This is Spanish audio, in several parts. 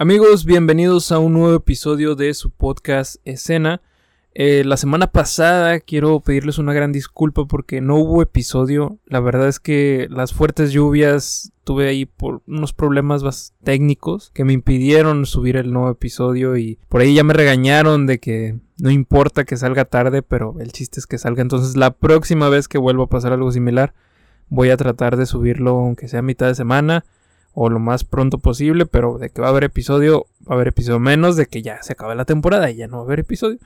Amigos, bienvenidos a un nuevo episodio de su podcast Escena. Eh, la semana pasada quiero pedirles una gran disculpa porque no hubo episodio. La verdad es que las fuertes lluvias tuve ahí por unos problemas técnicos que me impidieron subir el nuevo episodio y por ahí ya me regañaron de que no importa que salga tarde, pero el chiste es que salga. Entonces la próxima vez que vuelva a pasar algo similar voy a tratar de subirlo aunque sea a mitad de semana o lo más pronto posible, pero de que va a haber episodio, va a haber episodio menos, de que ya se acabe la temporada y ya no va a haber episodio.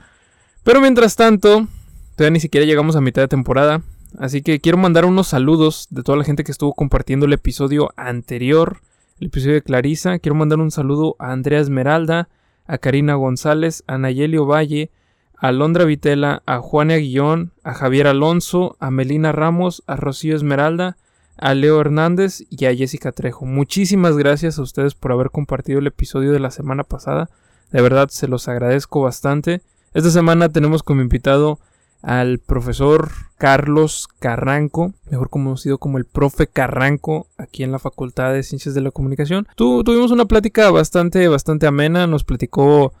Pero mientras tanto, todavía ni siquiera llegamos a mitad de temporada, así que quiero mandar unos saludos de toda la gente que estuvo compartiendo el episodio anterior, el episodio de Clarisa. Quiero mandar un saludo a Andrea Esmeralda, a Karina González, a Nayeli Valle, a Londra Vitela, a Juana Guillón, a Javier Alonso, a Melina Ramos, a Rocío Esmeralda, a Leo Hernández y a Jessica Trejo. Muchísimas gracias a ustedes por haber compartido el episodio de la semana pasada. De verdad se los agradezco bastante. Esta semana tenemos como invitado al profesor Carlos Carranco, mejor conocido como el profe Carranco, aquí en la Facultad de Ciencias de la Comunicación. tuvimos una plática bastante, bastante amena, nos platicó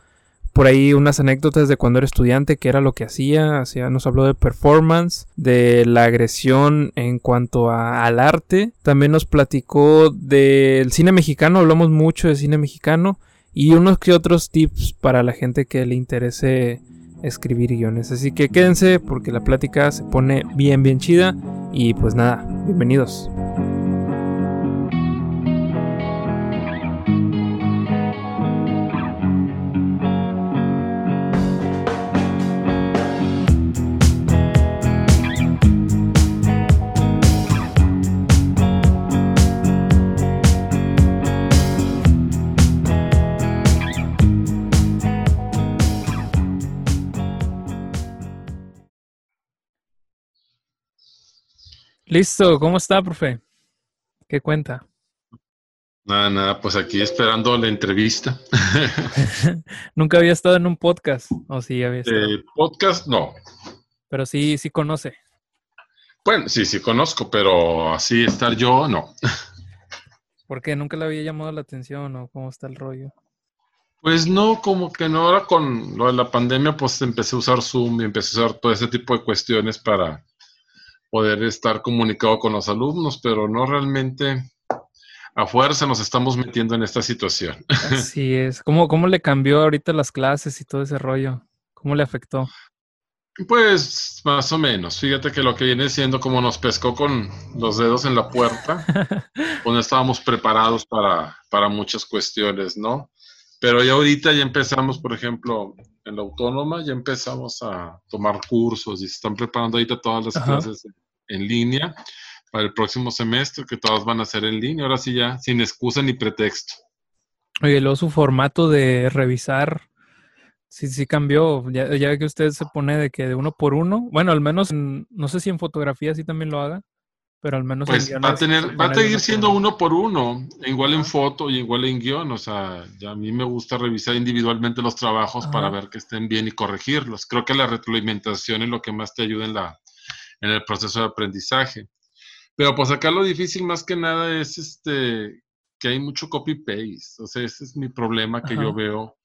por ahí unas anécdotas de cuando era estudiante, que era lo que hacía, hacía nos habló de performance, de la agresión en cuanto al arte, también nos platicó del cine mexicano, hablamos mucho de cine mexicano y unos que otros tips para la gente que le interese escribir guiones. Así que quédense porque la plática se pone bien bien chida y pues nada, bienvenidos. Listo, ¿cómo está, profe? ¿Qué cuenta? Nada, nada, pues aquí esperando la entrevista. Nunca había estado en un podcast, o sí había estado. Eh, podcast, no. Pero sí, sí conoce. Bueno, sí, sí conozco, pero así estar yo, no. ¿Por qué? ¿Nunca le había llamado la atención o cómo está el rollo? Pues no, como que no, ahora con lo de la pandemia, pues empecé a usar Zoom y empecé a usar todo ese tipo de cuestiones para poder estar comunicado con los alumnos, pero no realmente a fuerza nos estamos metiendo en esta situación. Así es. ¿Cómo, cómo le cambió ahorita las clases y todo ese rollo? ¿Cómo le afectó? Pues más o menos. Fíjate que lo que viene siendo como nos pescó con los dedos en la puerta, pues no estábamos preparados para, para muchas cuestiones, ¿no? Pero ya ahorita ya empezamos, por ejemplo, en la autónoma, ya empezamos a tomar cursos y se están preparando ahorita todas las clases en línea para el próximo semestre, que todas van a ser en línea, ahora sí ya, sin excusa ni pretexto. Oye, luego su formato de revisar, sí, sí cambió, ya, ya que usted se pone de que de uno por uno, bueno, al menos, no sé si en fotografía sí también lo haga, pero al menos... Pues va a tener, va a seguir siendo uno por uno, igual en foto y igual en guion, o sea, ya a mí me gusta revisar individualmente los trabajos para ver que estén bien y corregirlos. Creo que la retroalimentación es lo que más te ayuda en la, en el proceso de aprendizaje. Pero pues acá lo difícil más que nada es este que hay mucho copy-paste. O sea, ese es mi problema que yo veo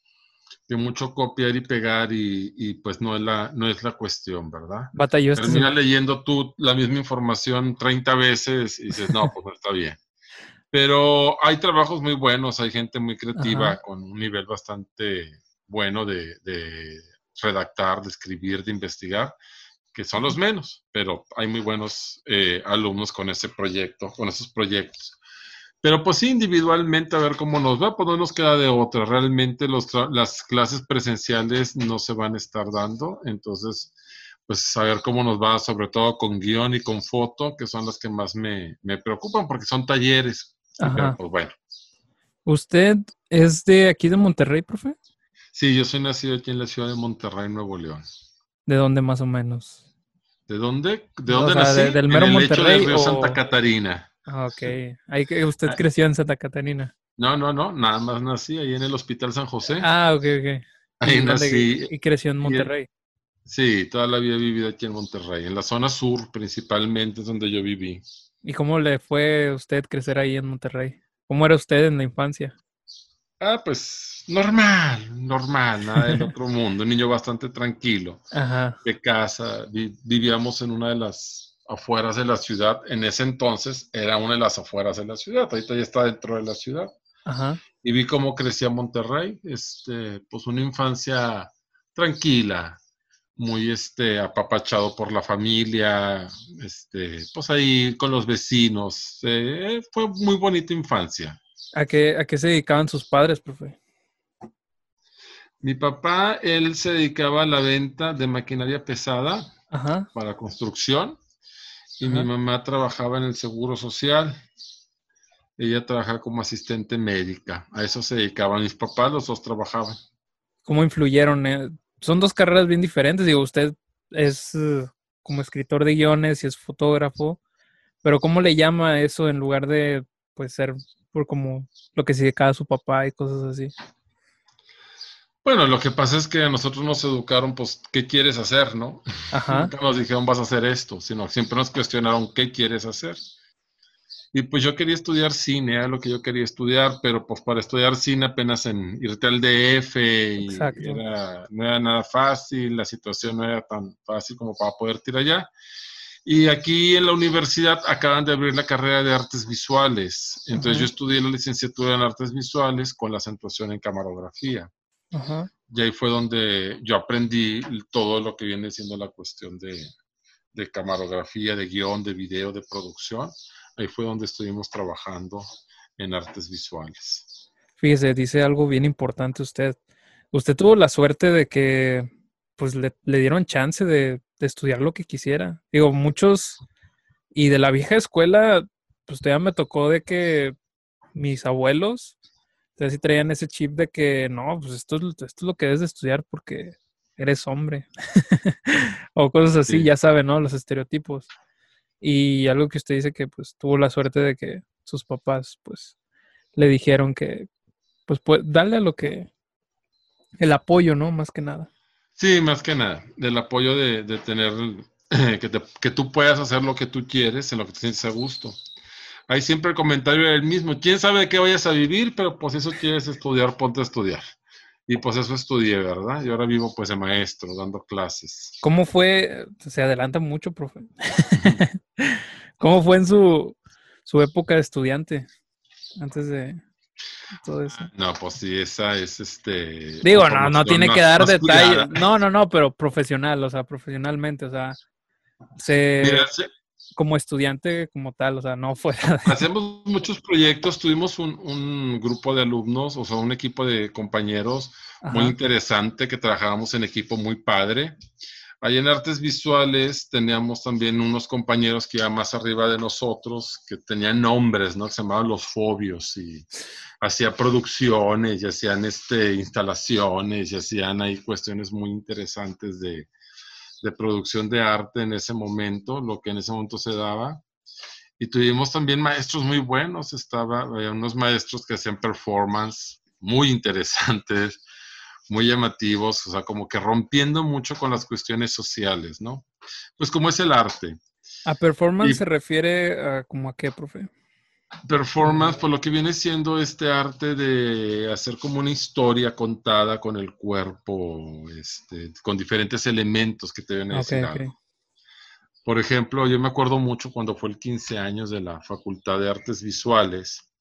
de mucho copiar y pegar y, pues no es la, no es la cuestión, ¿verdad? Batalló Termina leyendo tú la misma información 30 veces y dices, no, pues no está bien. Pero hay trabajos muy buenos, hay gente muy creativa con un nivel bastante bueno de, de redactar, de escribir, de investigar que son los menos, pero hay muy buenos eh, alumnos con ese proyecto, con esos proyectos. Pero pues sí, individualmente a ver cómo nos va, pues no nos queda de otra. Realmente los las clases presenciales no se van a estar dando, entonces pues a ver cómo nos va, sobre todo con guion y con foto, que son las que más me, me preocupan, porque son talleres. Pero, pues bueno. ¿Usted es de aquí de Monterrey, profe? Sí, yo soy nacido aquí en la ciudad de Monterrey, Nuevo León. ¿De dónde más o menos? ¿De dónde? ¿De dónde nací? del mero Monterrey. Río Santa Catarina. Ah, ok. Ahí que usted creció en Santa Catarina. No, no, no. Nada más nací ahí en el Hospital San José. Ah, ok, ok. Ahí nací. Y creció en Monterrey. sí, toda la vida he vivido aquí en Monterrey. En la zona sur, principalmente, es donde yo viví. ¿Y cómo le fue a usted crecer ahí en Monterrey? ¿Cómo era usted en la infancia? Ah, pues normal, normal, nada del otro mundo. Un niño bastante tranquilo. De casa, vivíamos en una de las afueras de la ciudad. En ese entonces era una de las afueras de la ciudad. Ahorita ya está dentro de la ciudad. Y vi cómo crecía Monterrey. Este, pues una infancia tranquila, muy este, apapachado por la familia, este, pues ahí con los vecinos. Eh, fue muy bonita infancia. ¿A qué, ¿A qué se dedicaban sus padres, profe? Mi papá, él se dedicaba a la venta de maquinaria pesada para construcción y mi mamá trabajaba en el Seguro Social. Ella trabajaba como asistente médica. A eso se dedicaban mis papás, los dos trabajaban. ¿Cómo influyeron? Eh? Son dos carreras bien diferentes. Digo, usted es eh, como escritor de guiones y es fotógrafo, pero ¿cómo le llama eso en lugar de pues ser por como lo que se dedicaba a su papá y cosas así. Bueno, lo que pasa es que a nosotros nos educaron, pues, ¿qué quieres hacer, no? Ajá. Nunca nos dijeron, vas a hacer esto, sino siempre nos cuestionaron, ¿qué quieres hacer? Y pues yo quería estudiar cine, era lo que yo quería estudiar, pero pues para estudiar cine apenas en irte al DF y no era nada fácil, la situación no era tan fácil como para poder ir allá. Y aquí en la universidad acaban de abrir la carrera de artes visuales. Entonces yo estudié la licenciatura en artes visuales con la acentuación en camarografía. Y ahí fue donde yo aprendí todo lo que viene siendo la cuestión de, de camarografía, de guion, de video, de producción. Ahí fue donde estuvimos trabajando en artes visuales. Fíjese, dice algo bien importante usted. Usted tuvo la suerte de que pues le, le dieron chance de, de estudiar lo que quisiera. Digo, muchos, y de la vieja escuela, pues todavía me tocó de que mis abuelos, entonces sí traían ese chip de que no, pues esto, esto es lo que debes de estudiar porque eres hombre. o cosas así, ya saben, ¿no? Los estereotipos. Y algo que usted dice que pues tuvo la suerte de que sus papás pues le dijeron que pues, pues darle a lo que el apoyo, ¿no? Más que nada. Sí, más que nada, del apoyo de, tener, que, que, tú puedas hacer lo que tú quieres, en lo que te sientes a gusto. Hay siempre el comentario del mismo, quién sabe de qué vayas a vivir, pero pues eso quieres estudiar, ponte a estudiar. Y pues eso estudié, ¿verdad? Y ahora vivo pues de maestro, dando clases. ¿Cómo fue? Se adelanta mucho, profe. ¿Cómo fue en su, su época de estudiante? Antes de, todo eso. No, pues sí, esa es este. Digo, no, no tiene que dar detalles. No, no, no, pero profesional, o sea, profesionalmente, o sea, se. como estudiante, como tal, o sea, no fuera. Hacemos muchos proyectos, tuvimos un, grupo de alumnos, o sea, un equipo de compañeros muy interesante que trabajábamos en equipo muy padre. Ahí en artes visuales teníamos también unos compañeros que iban más arriba de nosotros, que tenían nombres, ¿no? Se llamaban los fobios y hacían producciones y hacían este, instalaciones y hacían ahí cuestiones muy interesantes de, de producción de arte en ese momento, lo que en ese momento se daba. Y tuvimos también maestros muy buenos, estaba, había unos maestros que hacían performance muy interesantes, muy llamativos, o sea, como que rompiendo mucho con las cuestiones sociales, ¿no? Pues como es el arte. ¿A performance se refiere a como a qué, profe? Performance, por lo que viene siendo este arte de hacer como una historia contada con el cuerpo, este, con diferentes elementos que te ven a decir Por ejemplo, yo me acuerdo mucho cuando fue el 15 años de la Facultad de Artes Visuales,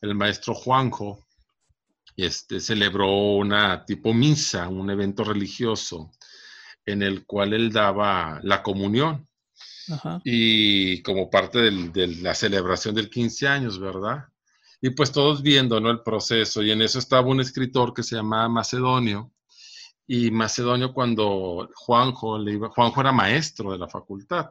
el maestro Juanjo, este, celebró una tipo misa, un evento religioso, en el cual él daba la comunión. Y como parte de la celebración del 15 años, ¿verdad? Y pues todos viendo, ¿no? El proceso. Y en eso estaba un escritor que se llamaba Macedonio. Y Macedonio cuando Juanjo le iba, Juanjo era maestro de la facultad,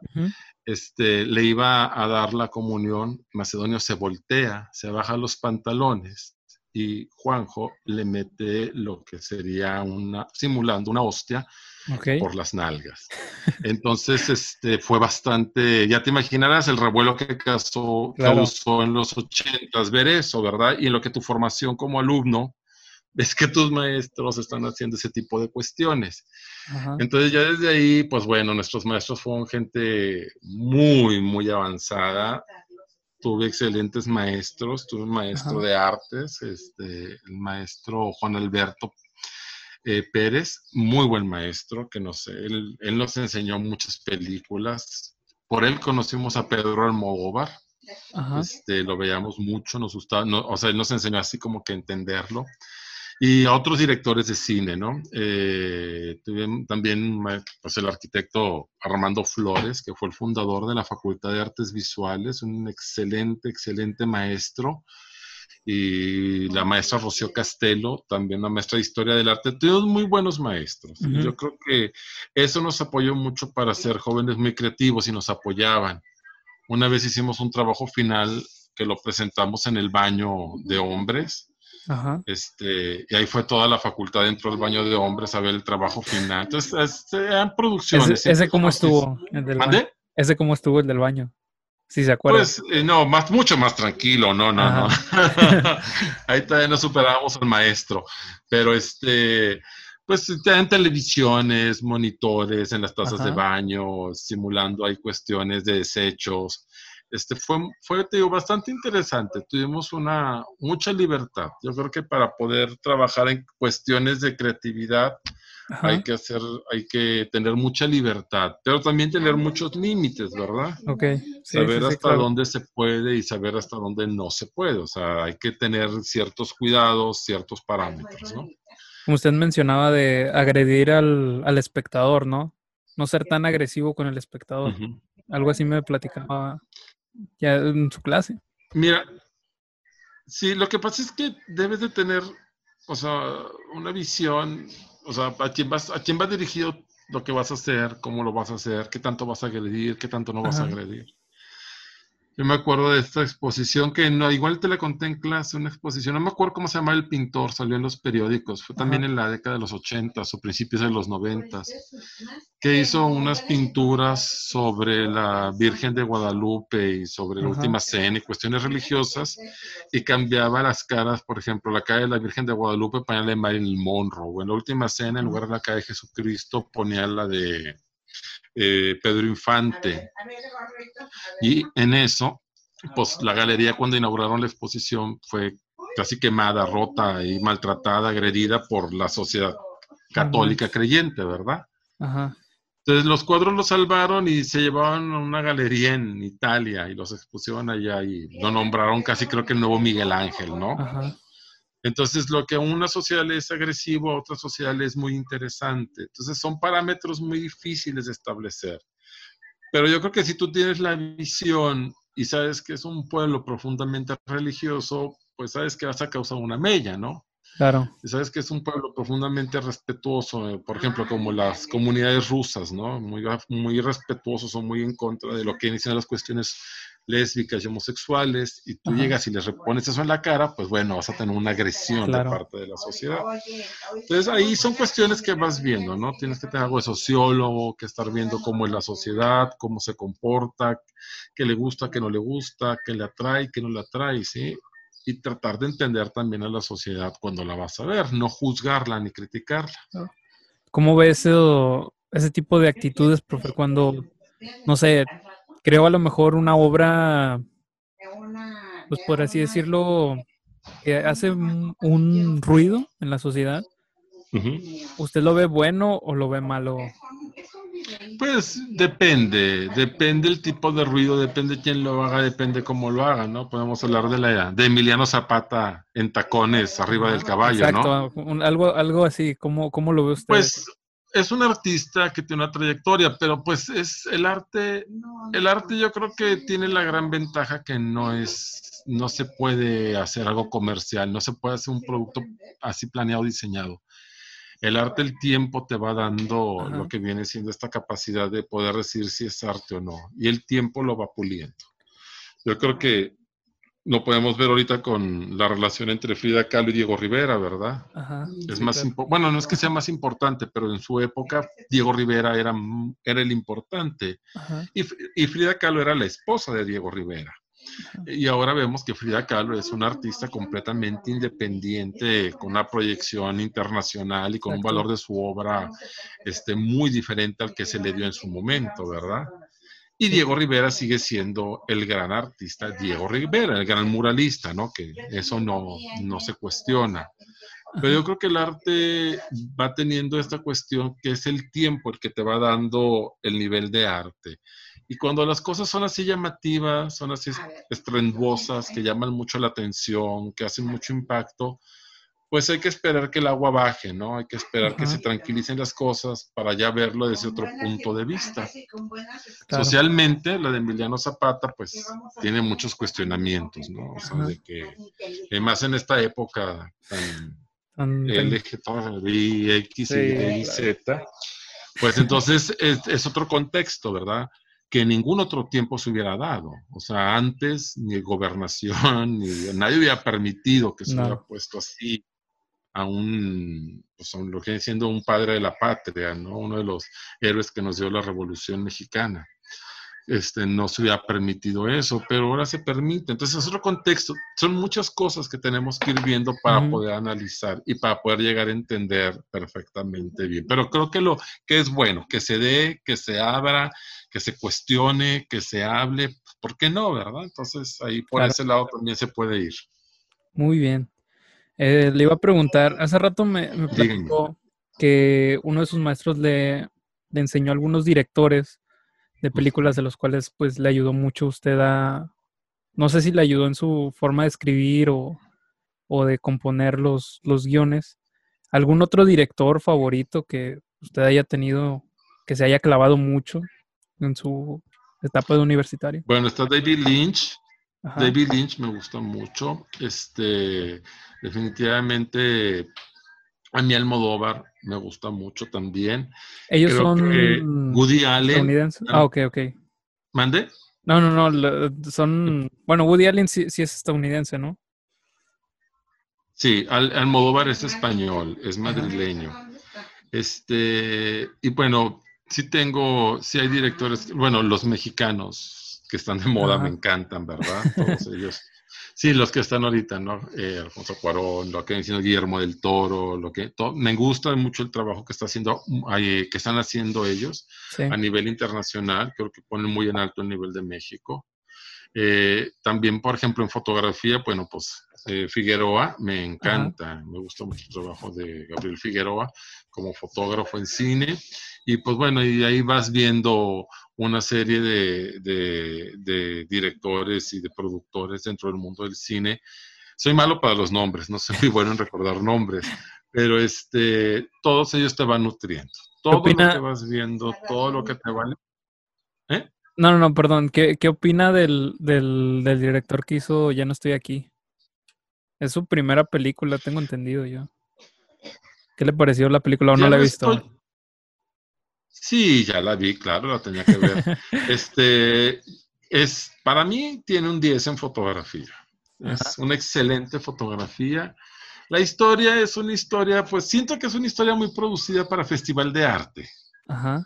este, le iba a dar la comunión, Macedonio se voltea, se baja los pantalones y Juanjo le mete lo que sería una, simulando una hostia por las nalgas. Entonces, este, fue bastante, ya te imaginarás el revuelo que causó, causó en los ochentas ver eso, ¿verdad? Y en lo que tu formación como alumno, ves que tus maestros están haciendo ese tipo de cuestiones. Entonces ya desde ahí, pues bueno, nuestros maestros fueron gente muy, muy avanzada tuve excelentes maestros, tuve un maestro de artes, este, el maestro Juan Alberto eh, Pérez, muy buen maestro, que no sé, él, él, nos enseñó muchas películas. Por él conocimos a Pedro Almodóvar, este, lo veíamos mucho, nos gustaba, o sea, él nos enseñó así como que entenderlo. Y a otros directores de cine, ¿no? Eh, también pues, el arquitecto Armando Flores, que fue el fundador de la Facultad de Artes Visuales, un excelente, excelente maestro y la maestra Rocío Castelo, también una maestra de historia del arte, todos muy buenos maestros. Yo creo que eso nos apoyó mucho para ser jóvenes muy creativos y nos apoyaban. Una vez hicimos un trabajo final que lo presentamos en el baño de hombres. Este, y ahí fue toda la facultad dentro del baño de hombres a ver el trabajo final. Entonces, este, eran producciones. ¿Ese, cómo estuvo? El del baño? ¿Ese cómo estuvo el del baño? Si se acuerda. Pues eh, no, más, mucho más tranquilo, no, no, no. Ahí todavía no superábamos al maestro. Pero este, pues en televisiones, monitores, en las tazas de baño, simulando hay cuestiones de desechos. Este fue, fue te digo, bastante interesante. Tuvimos una mucha libertad. Yo creo que para poder trabajar en cuestiones de creatividad, hay que hacer, hay que tener mucha libertad, pero también tener muchos límites, ¿verdad? Ok. saber hasta dónde se puede y saber hasta dónde no se puede. O sea, hay que tener ciertos cuidados, ciertos parámetros, ¿no? Como usted mencionaba de agredir al, al espectador, ¿no? No ser tan agresivo con el espectador. Algo así me platicaba ya en su clase. Mira, sí, lo que pasa es que debes de tener, o sea, una visión o sea, ¿a quién, vas, ¿a quién va dirigido lo que vas a hacer? ¿Cómo lo vas a hacer? ¿Qué tanto vas a agredir? ¿Qué tanto no vas a agredir? Yo me acuerdo de esta exposición que no, igual te la conté en clase, una exposición, no me acuerdo cómo se llama el pintor, salió en los periódicos, fue también en la década de los 80 o principios de los 90, que hizo unas pinturas sobre la Virgen de Guadalupe y sobre la última cena y cuestiones religiosas y cambiaba las caras, por ejemplo, la cara de la Virgen de Guadalupe ponía la de Marilyn Monroe, o en la última cena en lugar de la cara de Jesucristo ponía la de eh, Pedro Infante. Y en eso, pues la galería cuando inauguraron la exposición fue casi quemada, rota y maltratada, agredida por la sociedad católica creyente, ¿verdad? Entonces los cuadros los salvaron y se llevaban a una galería en Italia y los expusieron allá y lo nombraron casi creo que el nuevo Miguel Ángel, ¿no? Entonces, lo que a una social es agresivo, a otra social es muy interesante. Entonces, son parámetros muy difíciles de establecer. Pero yo creo que si tú tienes la visión y sabes que es un pueblo profundamente religioso, pues sabes que vas a causar una mella, ¿no? Claro. Y sabes que es un pueblo profundamente respetuoso, por ejemplo, como las comunidades rusas, ¿no? Muy, muy respetuosos o muy en contra de lo que inician las cuestiones lésbicas y homosexuales, y tú llegas y les repones eso en la cara, pues bueno, vas a tener una agresión de parte de la sociedad. Entonces ahí son cuestiones que vas viendo, ¿no? Tienes que tener algo de sociólogo, que estar viendo cómo es la sociedad, cómo se comporta, qué le gusta, qué no le gusta, qué le atrae, qué no le atrae, ¿sí? Y tratar de entender también a la sociedad cuando la vas a ver, no juzgarla ni criticarla. ¿Cómo ves ese, ese tipo de actitudes, profe, cuando, no sé, creo a lo mejor una obra, pues por así decirlo, que hace un, ruido en la sociedad. ¿Usted lo ve bueno o lo ve malo? Pues depende, depende el tipo de ruido, depende quién lo haga, depende cómo lo haga, ¿no? Podemos hablar de la de Emiliano Zapata en tacones arriba del caballo, Exacto, algo, algo así, ¿cómo, ¿cómo lo ve usted? Pues es un artista que tiene una trayectoria, pero pues es el arte, el arte yo creo que tiene la gran ventaja que no es, no se puede hacer algo comercial, no se puede hacer un producto así planeado, diseñado. El arte, el tiempo te va dando lo que viene siendo esta capacidad de poder decir si es arte o no, y el tiempo lo va puliendo. Yo creo que lo podemos ver ahorita con la relación entre Frida Kahlo y Diego Rivera, ¿verdad? es más bueno, no es que sea más importante, pero en su época Diego Rivera era, era el importante y, y, Frida Kahlo era la esposa de Diego Rivera. Y ahora vemos que Frida Kahlo es una artista completamente independiente, con una proyección internacional y con un valor de su obra este, muy diferente al que se le dio en su momento, ¿verdad? Y Diego Rivera sigue siendo el gran artista, Diego Rivera, el gran muralista, ¿no? Que eso no, no se cuestiona. Pero yo creo que el arte va teniendo esta cuestión que es el tiempo el que te va dando el nivel de arte. Y cuando las cosas son así llamativas, son así estruendosas, que llaman mucho la atención, que hacen mucho impacto, pues hay que esperar que el agua baje, ¿no? Hay que esperar que se tranquilicen las cosas para ya verlo desde otro punto de vista. Socialmente, la de Emiliano Zapata, pues tiene muchos cuestionamientos, ¿no? O sea, de que, además en esta época tan LGTBI, X y Z, pues entonces es, es otro contexto, ¿verdad? que en ningún otro tiempo se hubiera dado. O sea, antes ni gobernación, ni nadie hubiera permitido que se hubiera puesto así a un, pues, lo que viene siendo un padre de la patria, ¿no? Uno de los héroes que nos dio la Revolución Mexicana. Este, no se hubiera permitido eso, pero ahora se permite. Entonces, es otro contexto. Son muchas cosas que tenemos que ir viendo para poder analizar y para poder llegar a entender perfectamente bien. Pero creo que lo que es bueno, que se dé, que se abra, que se cuestione, que se hable, ¿por qué no, verdad? Entonces, ahí por ese lado también se puede ir. Muy bien. Eh, le iba a preguntar, hace rato me, me que uno de sus maestros le, enseñó a algunos directores de películas de los cuales pues le ayudó mucho usted a, no sé si le ayudó en su forma de escribir o, de componer los, los guiones. ¿Algún otro director favorito que usted haya tenido, que se haya clavado mucho en su etapa de universitario? Bueno, está David Lynch. David Lynch me gusta mucho. Este, definitivamente, a mí Almodóvar me gusta mucho también. Ellos son Woody Allen. Ah, ok, ok. ¿Mande? No, no, no, son, bueno, Woody Allen sí, es estadounidense, ¿no? Sí, Almodóvar es español, es madrileño. Este, y bueno, sí tengo, sí hay directores, bueno, los mexicanos, que están de moda, me encantan, ¿verdad? Todos ellos. Sí, los que están ahorita, ¿no? Eh, Alfonso Cuarón, lo que diciendo Guillermo del Toro, lo que me gusta mucho el trabajo que está haciendo, que están haciendo ellos a nivel internacional. Creo que ponen muy en alto el nivel de México. Eh, también, por ejemplo, en fotografía, bueno, pues eh, Figueroa me encanta, me gusta mucho el trabajo de Gabriel Figueroa como fotógrafo en cine. Y pues bueno, y ahí vas viendo una serie de, directores y de productores dentro del mundo del cine. Soy malo para los nombres, no soy muy bueno en recordar nombres, pero este, todos ellos te van nutriendo. Todo lo que vas viendo, todo lo que te van... ¿Eh? No, no, no, perdón. ¿Qué, opina del, director que hizo Ya no estoy aquí? Es su primera película, tengo entendido yo. ¿Qué le pareció la película o no la he visto? Sí, ya la vi, claro, la tenía que ver. este, es, para mí tiene un 10 en fotografía. Es una excelente fotografía. La historia es una historia, pues siento que es una historia muy producida para festival de arte. Ajá.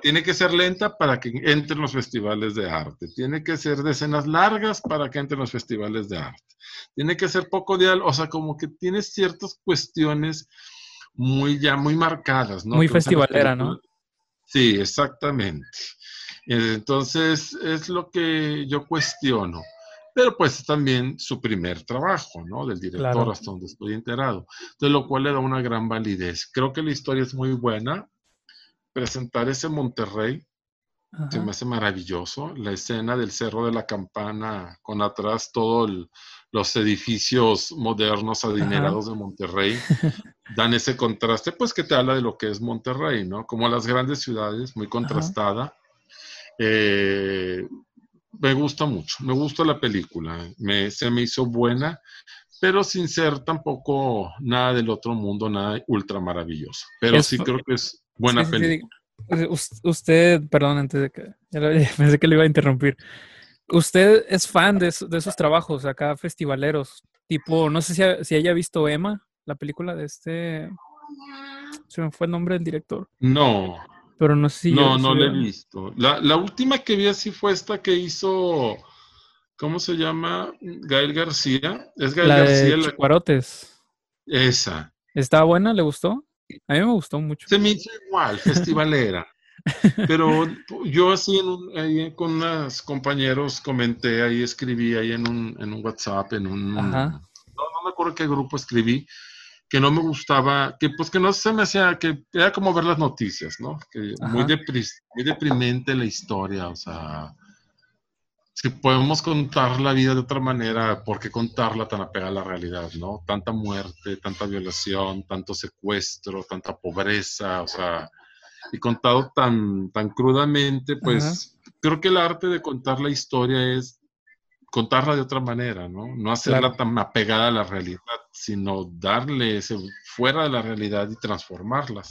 tiene que ser lenta para que entren los festivales de arte. Tiene que ser de escenas largas para que entren los festivales de arte. Tiene que ser poco diálogo, o sea, como que tiene ciertas cuestiones muy ya muy marcadas, ¿no? Muy festivalera, ¿no? Sí, exactamente. Entonces, es lo que yo cuestiono. Pero pues también su primer trabajo, ¿no? Del director, hasta donde estoy enterado. De lo cual le da una gran validez. Creo que la historia es muy buena. Presentar ese Monterrey se me hace maravilloso. La escena del Cerro de la Campana, con atrás todos los edificios modernos adinerados de Monterrey, dan ese contraste, pues que te habla de lo que es Monterrey, ¿no? Como las grandes ciudades, muy contrastada. Eh, me gusta mucho, me gusta la película, me, se me hizo buena, pero sin ser tampoco nada del otro mundo, nada ultra maravilloso. Pero sí creo que es buena película. Usted, perdón, antes de que, pensé que le iba a interrumpir. Usted es fan de, esos trabajos acá festivaleros, tipo, no sé si, si haya visto Emma, la película de este, se me fue el nombre del director. No. Pero no sé si. No, no la he visto. La, última que vi así fue esta que hizo, ¿cómo se llama? Gael García. Es Gael la García. De Esa. ¿Estaba buena? ¿Le gustó? A mí me gustó mucho. Se me hizo igual, festivalera. Pero yo así ahí con unos compañeros comenté, ahí escribí, ahí en un, en un WhatsApp, en un... No, no me acuerdo qué grupo escribí, que no me gustaba, que pues que no se me hacía, que era como ver las noticias, ¿no? Que muy, muy deprimente la historia, o sea, si podemos contar la vida de otra manera, ¿por qué contarla tan apegada a la realidad, no? Tanta muerte, tanta violación, tanto secuestro, tanta pobreza, o sea, y contado tan, tan crudamente, pues creo que el arte de contar la historia es contarla de otra manera, ¿no? No hacerla tan apegada a la realidad, sino darle ese fuera de la realidad y transformarlas.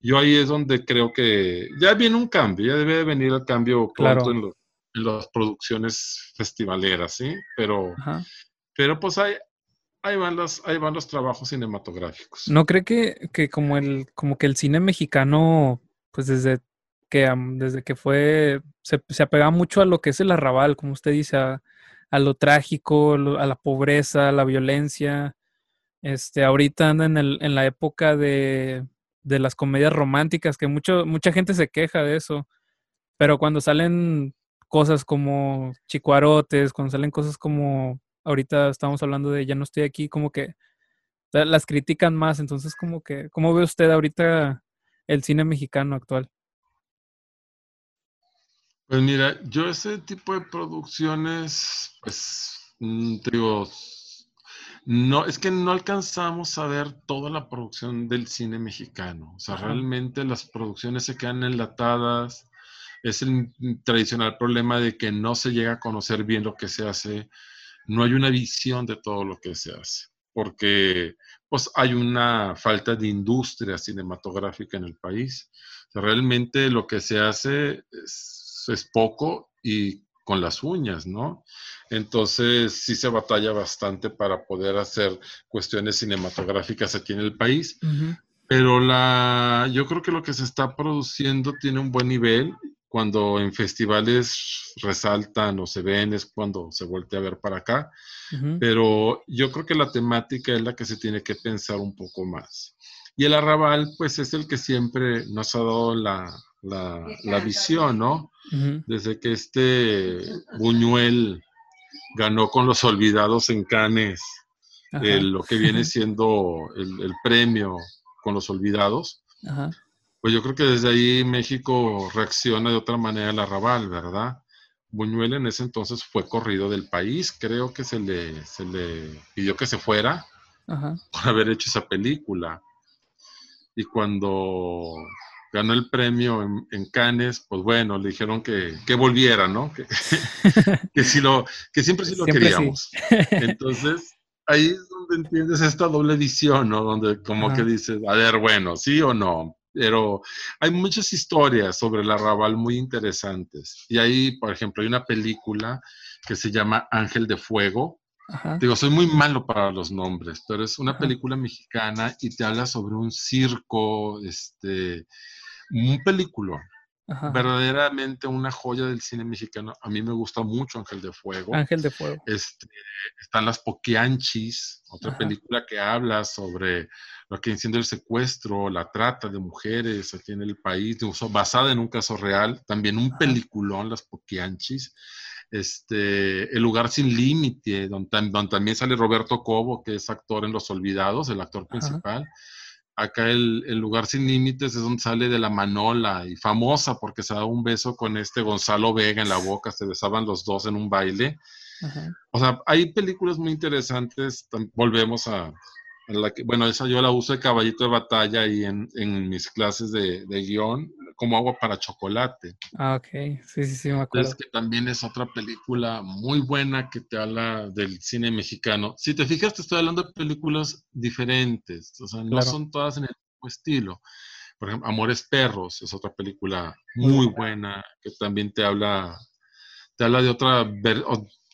Yo ahí es donde creo que ya viene un cambio, ya debe de venir el cambio pronto en, las producciones festivaleras, ¿sí? Pero, pero pues hay, ahí van los, ahí van los trabajos cinematográficos. ¿No cree que, que, como el, como que el cine mexicano, pues desde que desde que fue, se, se apegaba mucho a lo que es el arrabal, como usted dice, a, lo trágico, a la pobreza, a la violencia. Este, ahorita anda en, el, en la época de, de las comedias románticas, que mucho, mucha gente se queja de eso. Pero cuando salen cosas como chicuarotes, cuando salen cosas como ahorita estamos hablando de ya no estoy aquí, como que las critican más. Entonces, como que, ¿cómo ve usted ahorita el cine mexicano actual? Pues mira, yo ese tipo de producciones, pues, mm, digo, no, es que no alcanzamos a ver toda la producción del cine mexicano. O sea, realmente las producciones se quedan enlatadas, es el tradicional problema de que no se llega a conocer bien lo que se hace, no hay una visión de todo lo que se hace, porque pues hay una falta de industria cinematográfica en el país. realmente lo que se hace es, es, poco y con las uñas, ¿no? Entonces sí se batalla bastante para poder hacer cuestiones cinematográficas aquí en el país, pero la, yo creo que lo que se está produciendo tiene un buen nivel cuando en festivales resaltan o se ven es cuando se voltea a ver para acá, pero yo creo que la temática es la que se tiene que pensar un poco más. Y el arrabal, pues es el que siempre nos ha dado la, la, visión, ¿no? Desde que este Buñuel ganó con los olvidados en Cannes, lo que viene siendo el, el, premio con los olvidados. Ajá pues yo creo que desde ahí México reacciona de otra manera al arrabal, ¿verdad? Buñuel en ese entonces fue corrido del país, creo que se le, se le pidió que se fuera por haber hecho esa película. Y cuando ganó el premio en, Cannes, pues bueno, le dijeron que, volviera, ¿no? Que, que, lo, que siempre sí lo queríamos. Entonces, ahí es donde entiendes esta doble edición, ¿no? Donde como que dices, a ver, bueno, sí o no pero hay muchas historias sobre el arrabal muy interesantes. Y ahí, por ejemplo, hay una película que se llama Ángel de Fuego. Digo, soy muy malo para los nombres, pero es una película mexicana y te habla sobre un circo, este, un película. Verdaderamente una joya del cine mexicano. A mí me gusta mucho Ángel de Fuego. Ángel de Fuego. Este, están Las Poquianchis, otra película que habla sobre lo que enciende el secuestro, la trata de mujeres aquí en el país, basada en un caso real. También un peliculón, Las Poquianchis. Este, El lugar sin límite, donde, también sale Roberto Cobo, que es actor en Los Olvidados, el actor principal acá el, lugar sin límites es donde sale de la Manola y famosa porque se da un beso con este Gonzalo Vega en la boca, se besaban los dos en un baile. O sea, hay películas muy interesantes, volvemos a, la que, bueno, esa yo la uso de caballito de batalla y en, en mis clases de, de guion, como agua para chocolate. Ah, ok. Sí, sí, sí, me acuerdo. Es que también es otra película muy buena que te habla del cine mexicano. Si te fijas, te estoy hablando de películas diferentes. O sea, no son todas en el mismo estilo. Por ejemplo, Amores Perros es otra película muy buena que también te habla, te habla de otra,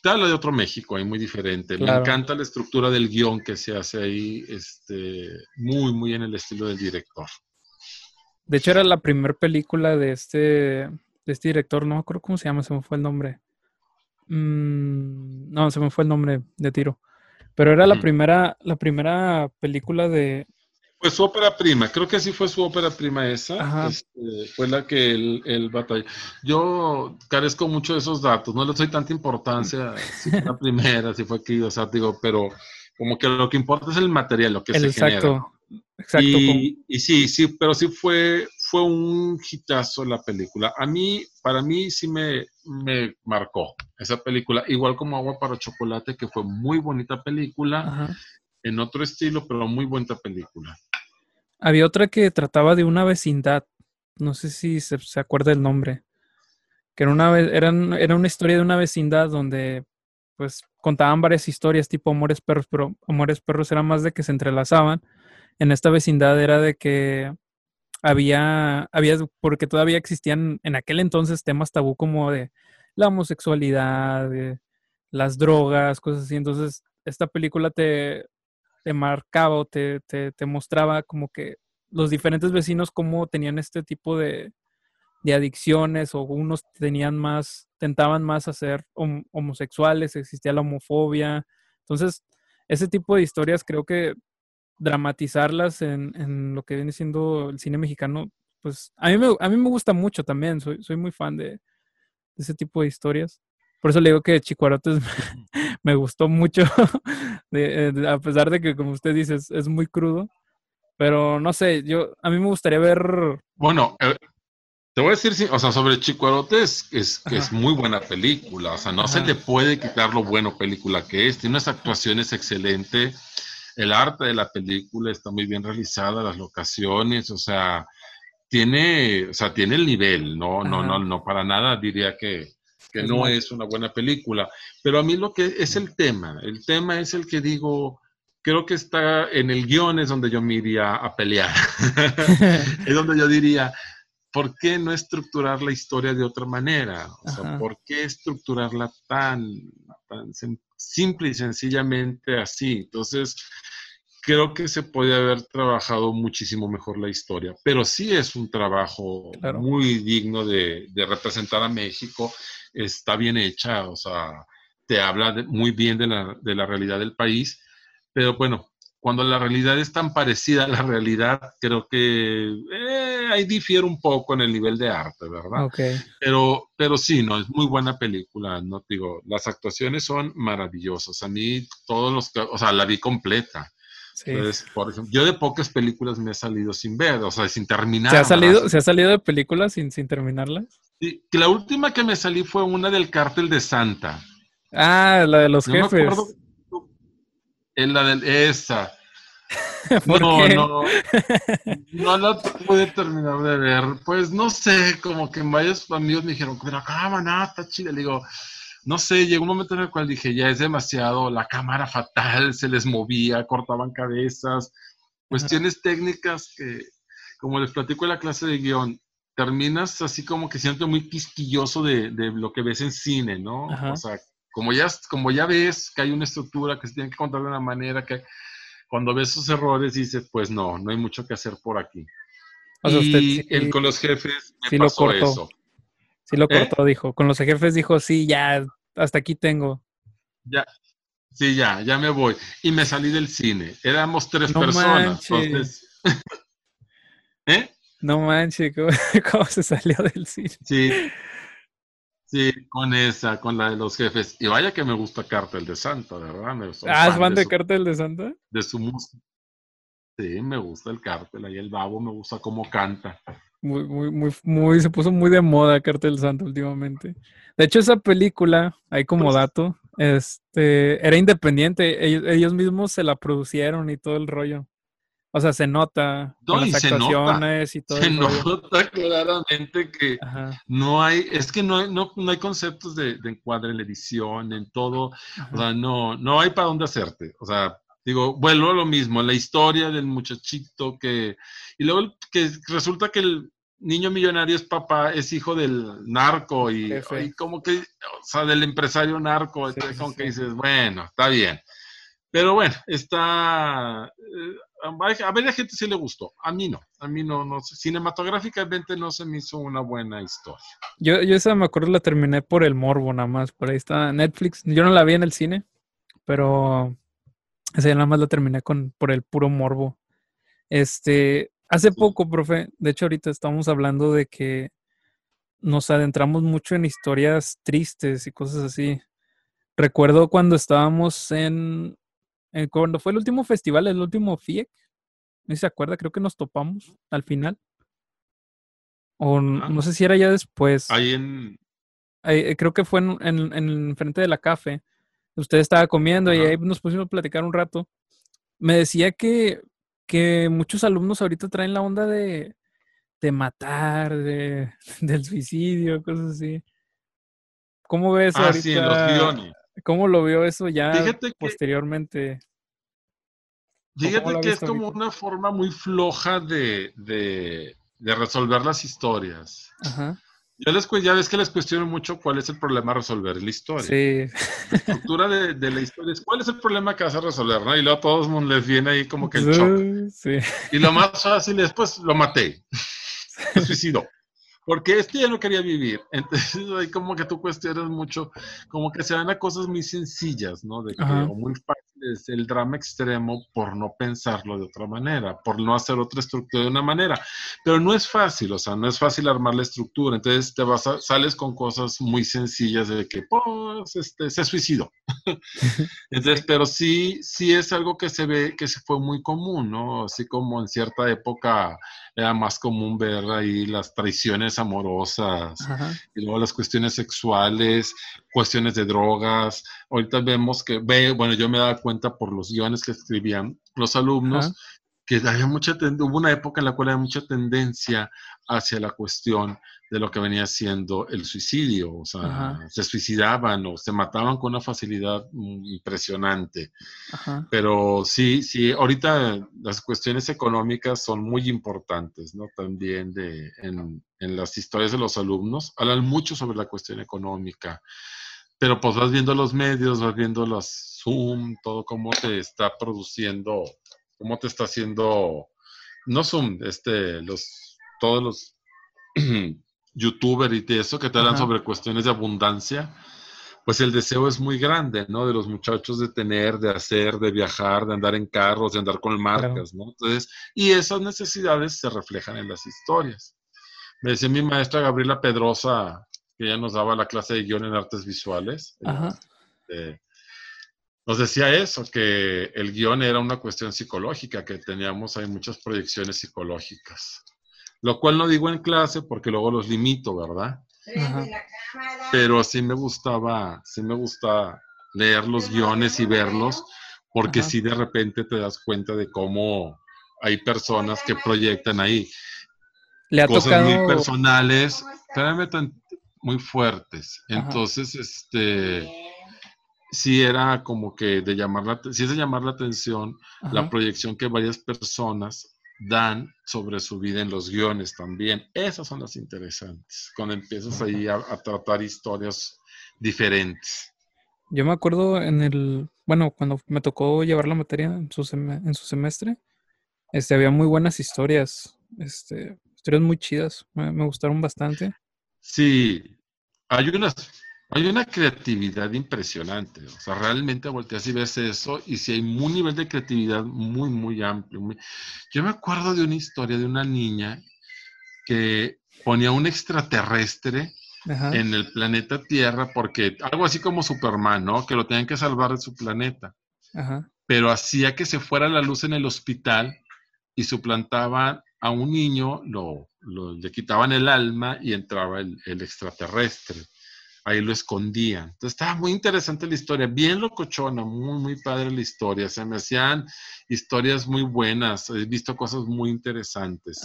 te habla de otro México ahí muy diferente. Me encanta la estructura del guion que se hace ahí, este, muy, muy en el estilo del director. De hecho, era la primera película de este, de este director, no acuerdo cómo se llama, se me fue el nombre. Mm, no, se me fue el nombre de tiro. Pero era la primera, la primera película de. Pues su ópera prima, creo que sí fue su ópera prima esa, este, fue la que él, él batalló. Yo carezco mucho de esos datos, no le doy tanta importancia si fue la primera, si fue aquí, o sea, digo, pero como que lo que importa es el material, lo que se exacto, Exacto. Y, y, sí, sí, pero sí fue, fue un hitazo la película. A mí, para mí sí me, me marcó esa película, igual como Agua para Chocolate, que fue muy bonita película, en otro estilo, pero muy buena película. Había otra que trataba de una vecindad. No sé si se, acuerda el nombre. Que era una, era, era una historia de una vecindad donde pues contaban varias historias tipo Amores Perros, pero Amores Perros era más de que se entrelazaban. En esta vecindad era de que había, había, porque todavía existían en aquel entonces temas tabú como de la homosexualidad, las drogas, cosas así. Entonces, esta película te, te marcaba o te, te, mostraba como que los diferentes vecinos cómo tenían este tipo de, de adicciones o unos tenían más, tentaban más a ser homosexuales, existía la homofobia. Entonces, ese tipo de historias creo que dramatizarlas en, en, lo que viene siendo el cine mexicano, pues a mí me, a mí me gusta mucho también, soy, soy muy fan de, de ese tipo de historias. Por eso le digo que Chicuarotes me gustó mucho, eh, a pesar de que, como usted dice, es, muy crudo. Pero no sé, yo a mí me gustaría ver. Bueno, eh, te voy a decir, o sea, sobre Chicuarotes es que es muy buena película. O sea, no se le puede quitar lo bueno película que es. Tiene unas actuaciones excelentes. El arte de la película está muy bien realizada, las locaciones, o sea, tiene, o sea, tiene el nivel, no, no, no, no, para nada diría que, que no es una buena película. Pero a mí lo que es el tema, el tema es el que digo, creo que está en el guion es donde yo me iría a pelear. es donde yo diría, ¿por qué no estructurar la historia de otra manera? O sea, ¿por qué estructurarla tan, tan simple y sencillamente así? Entonces, creo que se puede haber trabajado muchísimo mejor la historia, pero sí es un trabajo muy digno de, de, representar a México está bien hecha, o sea, te habla muy bien de la, de la realidad del país, pero bueno, cuando la realidad es tan parecida a la realidad, creo que eh, ahí difiere un poco en el nivel de arte, ¿verdad? Okay. Pero, pero sí, no, es muy buena película, no digo, las actuaciones son maravillosas. A mí todos los, o sea, la vi completa. Sí. Entonces, por ejemplo, yo de pocas películas me he salido sin ver, o sea, sin terminar. ¿Se ha salido, ¿se ha salido de películas sin, sin terminarlas? Sí, la última que me salí fue una del cártel de Santa. Ah, la de los jefes. Es la de esa. no, no. No la pude terminar de ver. Pues no sé, como que varios amigos me dijeron, pero acá, maná, está chida. Le digo, no sé, llegó un momento en el cual dije, ya es demasiado, la cámara fatal, se les movía, cortaban cabezas, cuestiones técnicas que, como les platico en la clase de guion, terminas así como que siento muy quisquilloso de, de, lo que ves en cine, ¿no? O sea, como ya, como ya ves que hay una estructura que se tiene que contar de una manera que cuando ves esos errores dices, pues no, no hay mucho que hacer por aquí. O sea, y con los jefes me pasó eso. Sí lo ¿Eh? cortó, dijo. Con los jefes dijo, sí, ya, hasta aquí tengo. Ya, sí, ya, ya me voy. Y me salí del cine. Éramos tres personas. Entonces, ¿Eh? No manches, ¿cómo, se salió del cine? Sí. Sí, con esa, con la de los jefes. Y vaya que me gusta Cartel de Santa, ¿verdad? ah, ¿es fan de, Cartel de Santa? De su música. Sí, me gusta el Cartel. Ahí el babo me gusta cómo canta. Muy, muy, muy, muy, se puso muy de moda Cartel Santa últimamente. De hecho, esa película, ahí como pues dato, este, era independiente. ellos mismos se la producieron y todo el rollo. O sea, se nota con las actuaciones y todo. Se nota claramente que no hay, es que no, no, no hay conceptos de, encuadre en la edición, en todo. O sea, no, no hay para dónde hacerte. O sea, digo, vuelvo a lo mismo, la historia del muchachito que. Y luego que resulta que el niño millonario es papá, es hijo del narco y, como que, o sea, del empresario narco. como que dices, bueno, está bien. Pero bueno, está. Eh, a ver, a gente sí le gustó. A mí no. A mí no, no. Cinematográficamente no se me hizo una buena historia. Yo, yo esa me acuerdo la terminé por el morbo nada más. Por ahí está Netflix. Yo no la vi en el cine, pero esa nada más la terminé con, por el puro morbo. Este, hace poco, profe, de hecho ahorita estamos hablando de que nos adentramos mucho en historias tristes y cosas así. Recuerdo cuando estábamos en, cuando fue el último festival, el último FIEC, ¿no se acuerda? Creo que nos topamos al final. O no sé si era ya después. Ahí en. Eh, creo que fue en, en, frente de la café. Usted estaba comiendo y ahí nos pusimos a platicar un rato. Me decía que, que muchos alumnos ahorita traen la onda de, de matar, de, del suicidio, cosas así. ¿Cómo ves ah, Sí, en los guiones. ¿Cómo lo vio eso ya posteriormente? Fíjate que es como una forma muy floja de, de, de resolver las historias. Ajá. Yo les, ya ves que les cuestiono mucho cuál es el problema a resolver la historia. Sí. La estructura de, la historia es cuál es el problema que vas a resolver, ¿no? Y luego a todos les viene ahí como que el shock. Sí. Y lo más fácil es, pues, lo maté. Se suicidó porque este ya no quería vivir. Entonces, ahí como que tú cuestionas mucho, como que se dan a cosas muy sencillas, ¿no? De que, o muy fáciles, el drama extremo por no pensarlo de otra manera, por no hacer otra estructura de una manera. Pero no es fácil, o sea, no es fácil armar la estructura. Entonces, te vas sales con cosas muy sencillas de que, pues, este, se suicidó. Entonces, pero sí, sí es algo que se ve, que se fue muy común, ¿no? Así como en cierta época era más común ver ahí las traiciones amorosas y luego las cuestiones sexuales, cuestiones de drogas. Ahorita vemos que, ve, bueno, yo me daba cuenta por los guiones que escribían los alumnos que había mucha hubo una época en la cual había mucha tendencia hacia la cuestión de lo que venía siendo el suicidio, o sea, se suicidaban o se mataban con una facilidad impresionante. Pero sí, sí, ahorita las cuestiones económicas son muy importantes, ¿no? También de, en, en las historias de los alumnos, hablan mucho sobre la cuestión económica, pero pues vas viendo los medios, vas viendo los Zoom, todo cómo te está produciendo cómo te está haciendo, no son este, los, todos los youtubers y eso que te hablan sobre cuestiones de abundancia, pues el deseo es muy grande, ¿no? De los muchachos de tener, de hacer, de viajar, de andar en carros, de andar con marcas, ¿no? Entonces, y esas necesidades se reflejan en las historias. Me decía mi maestra Gabriela Pedrosa, que ella nos daba la clase de guion en artes visuales, Ajá. Eh, nos decía eso, que el guion era una cuestión psicológica, que teníamos ahí muchas proyecciones psicológicas. Lo cual no digo en clase porque luego los limito, ¿verdad? Pero sí me gustaba, sí me gusta leer los guiones y verlos, porque sí de repente te das cuenta de cómo hay personas que proyectan ahí cosas muy personales, muy fuertes. Entonces, este sí era como que de llamar la, sí es de llamar la atención la proyección que varias personas dan sobre su vida en los guiones también. Esas son las interesantes, cuando empiezas ahí a, tratar historias diferentes. Yo me acuerdo en el, bueno, cuando me tocó llevar la materia en su, en su semestre, este, había muy buenas historias, este, historias muy chidas, me, me gustaron bastante. Sí, hay unas hay una creatividad impresionante, o sea, realmente volteas y ves eso y si hay un nivel de creatividad muy, muy amplio. Yo me acuerdo de una historia de una niña que ponía un extraterrestre en el planeta Tierra porque algo así como Superman, ¿no? Que lo tenían que salvar de su planeta. Pero hacía que se fuera la luz en el hospital y suplantaba a un niño, lo, le quitaban el alma y entraba el extraterrestre ahí lo escondían. Entonces estaba muy interesante la historia, bien locochona, muy, muy padre la historia. Se me hacían historias muy buenas, he visto cosas muy interesantes,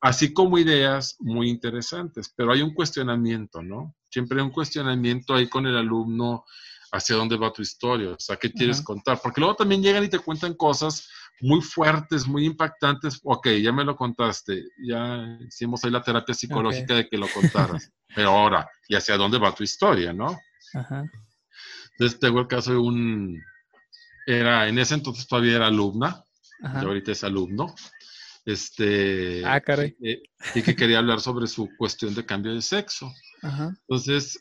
así como ideas muy interesantes, pero hay un cuestionamiento, ¿no? Siempre hay un cuestionamiento ahí con el alumno hacia dónde va tu historia, o sea, qué quieres contar, porque luego también llegan y te cuentan cosas muy fuertes, muy impactantes. Ok, ya me lo contaste, ya hicimos ahí la terapia psicológica de que lo contaras. Pero ahora, ¿y hacia dónde va tu historia, no? Ajá. Entonces tengo el caso de un, era, en ese entonces todavía era alumna, y ahorita es alumno, este, ah, caray. Eh, y que quería hablar sobre su cuestión de cambio de sexo. Ajá. Entonces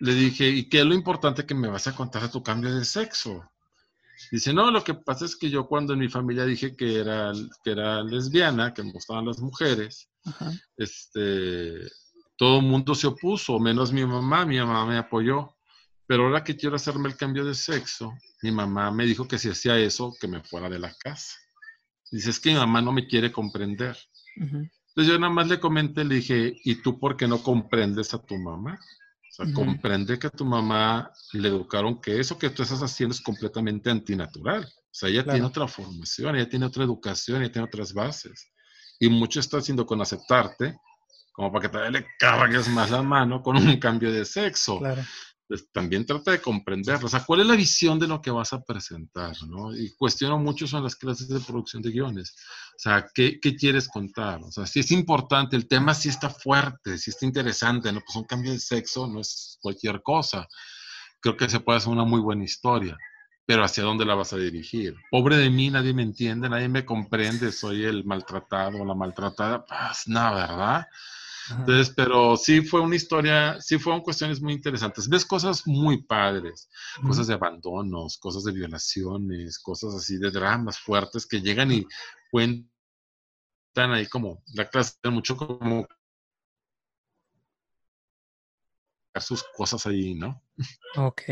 le dije, ¿y qué es lo importante que me vas a contar de tu cambio de sexo? Dice, no, lo que pasa es que yo cuando en mi familia dije que era, que era lesbiana, que me gustaban las mujeres, este, todo el mundo se opuso, menos mi mamá, mi mamá me apoyó. Pero ahora que quiero hacerme el cambio de sexo, mi mamá me dijo que si hacía eso, que me fuera de la casa. Dice, es que mi mamá no me quiere comprender. Entonces yo nada más le comenté, le dije, ¿y tú por qué no comprendes a tu mamá? O sea, comprende que a tu mamá le educaron que eso que tú estás haciendo es completamente antinatural. O sea, ella tiene otra formación, ella tiene otra educación, ella tiene otras bases. Y mucho está haciendo con aceptarte, como para que todavía le cargues más la mano con un cambio de sexo. Claro. Pues, también trata de comprenderlo. O sea, ¿cuál es la visión de lo que vas a presentar? ¿no? Y cuestiono mucho son las clases de producción de guiones. O sea, ¿qué, ¿qué, quieres contar? O sea, si es importante, el tema sí está fuerte, sí está interesante, ¿no? Pues un cambio de sexo no es cualquier cosa. Creo que se puede hacer una muy buena historia, pero ¿hacia dónde la vas a dirigir? Pobre de mí, nadie me entiende, nadie me comprende, soy el maltratado o la maltratada. Pues nada, ¿verdad? Entonces, pero sí fue una historia, sí fueron cuestiones muy interesantes. Ves cosas muy padres, cosas de abandonos, cosas de violaciones, cosas así de dramas fuertes que llegan y cuentan ahí como, la clase mucho como sus cosas ahí, ¿no? Ok.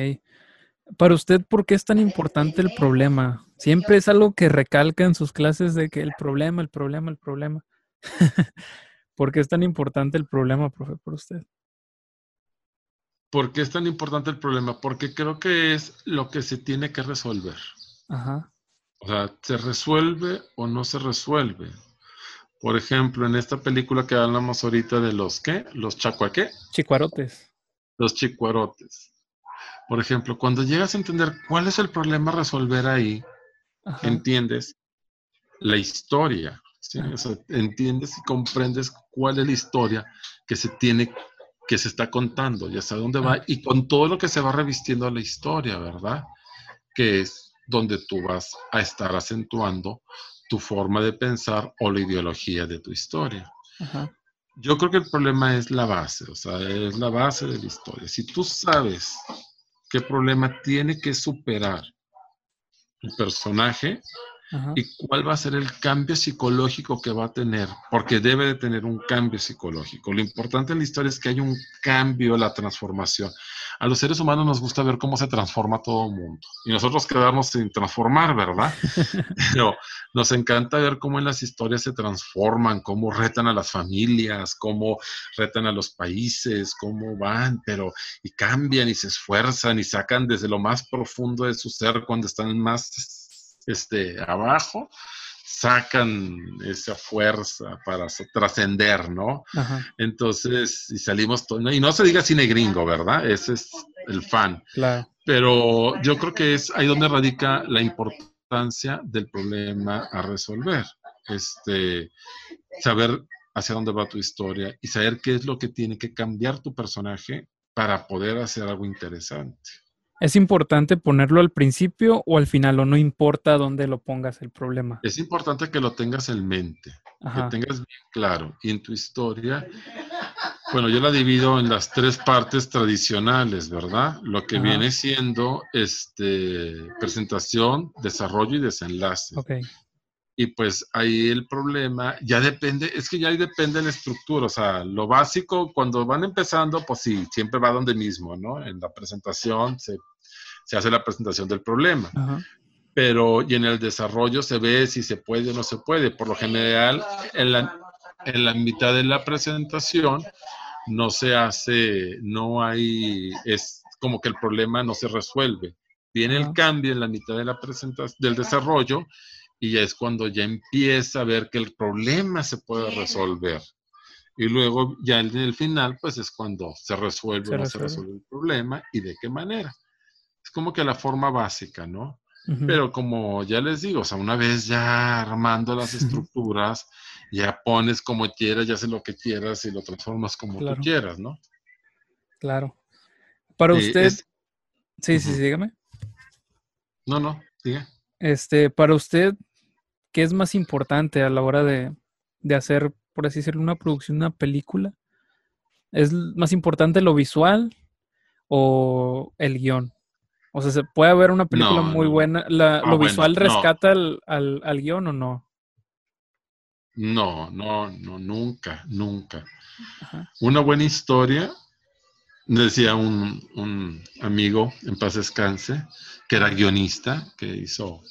Para usted, ¿por qué es tan importante el problema? Siempre es algo que recalca en sus clases de que el problema, el problema, el problema. ¿Por qué es tan importante el problema, profe, por usted? ¿Por qué es tan importante el problema? Porque creo que es lo que se tiene que resolver. Ajá. O sea, ¿se resuelve o no se resuelve? Por ejemplo, en esta película que hablamos ahorita de los qué? Los chacuaqué. Chicuarotes. Los chicuarotes. Por ejemplo, cuando llegas a entender cuál es el problema a resolver ahí, entiendes la historia. Entiendes y comprendes cuál es la historia que se tiene, que se está contando, ya sabe dónde va, y con todo lo que se va revistiendo a la historia, ¿verdad? Que es donde tú vas a estar acentuando tu forma de pensar o la ideología de tu historia. Yo creo que el problema es la base, o sea, es la base de la historia. Si tú sabes qué problema tiene que superar tu personaje, y cuál va a ser el cambio psicológico que va a tener, porque debe de tener un cambio psicológico. Lo importante en la historia es que hay un cambio, la transformación. A los seres humanos nos gusta ver cómo se transforma todo el mundo y nosotros quedarnos sin transformar, ¿verdad? Pero nos encanta ver cómo en las historias se transforman, cómo retan a las familias, cómo retan a los países, cómo van, pero y cambian y se esfuerzan y sacan desde lo más profundo de su ser cuando están más este, abajo, sacan esa fuerza para trascender, ¿no? Entonces, y salimos, y no se diga cine gringo, ¿verdad? Ese es el fan. Claro. Pero yo creo que es ahí donde radica la importancia del problema a resolver. Este, saber hacia dónde va tu historia y saber qué es lo que tiene que cambiar tu personaje para poder hacer algo interesante. ¿Es importante ponerlo al principio o al final o no importa dónde lo pongas el problema? Es importante que lo tengas en mente, que tengas bien claro. Y en tu historia, bueno, yo la divido en las tres partes tradicionales, ¿verdad? Lo que viene siendo este, presentación, desarrollo y desenlace. Okay. Y pues ahí el problema ya depende, es que ya ahí depende la estructura, o sea, lo básico cuando van empezando, pues sí, siempre va donde mismo, ¿no? En la presentación se, hace la presentación del problema. Pero y en el desarrollo se ve si se puede o no se puede. Por lo general, en la, en la mitad de la presentación no se hace, no hay, es como que el problema no se resuelve. Viene el cambio en la mitad de la presentación, del desarrollo y ya es cuando ya empieza a ver que el problema se puede resolver. Y luego ya en el final, pues es cuando se resuelve o no se resuelve el problema y de qué manera. Es como que la forma básica, ¿no? Pero como ya les digo, o sea, una vez ya armando las estructuras, ya pones como quieras, ya haces lo que quieras y lo transformas como tú quieras, ¿no? Claro. Para usted... Sí, sí, sí, dígame. No, no, diga. Este, para usted, ¿qué es más importante a la hora de, hacer, por así decirlo, una producción, una película? ¿Es más importante lo visual o el guion? O sea, ¿se puede ver una película No, muy no. buena? La- Ah, ¿Lo bueno, visual no. rescata al, al, al guion o no? No, no, no, nunca, nunca. Ajá. Una buena historia, decía un, un amigo, en paz descanse, que era guionista, que hizo,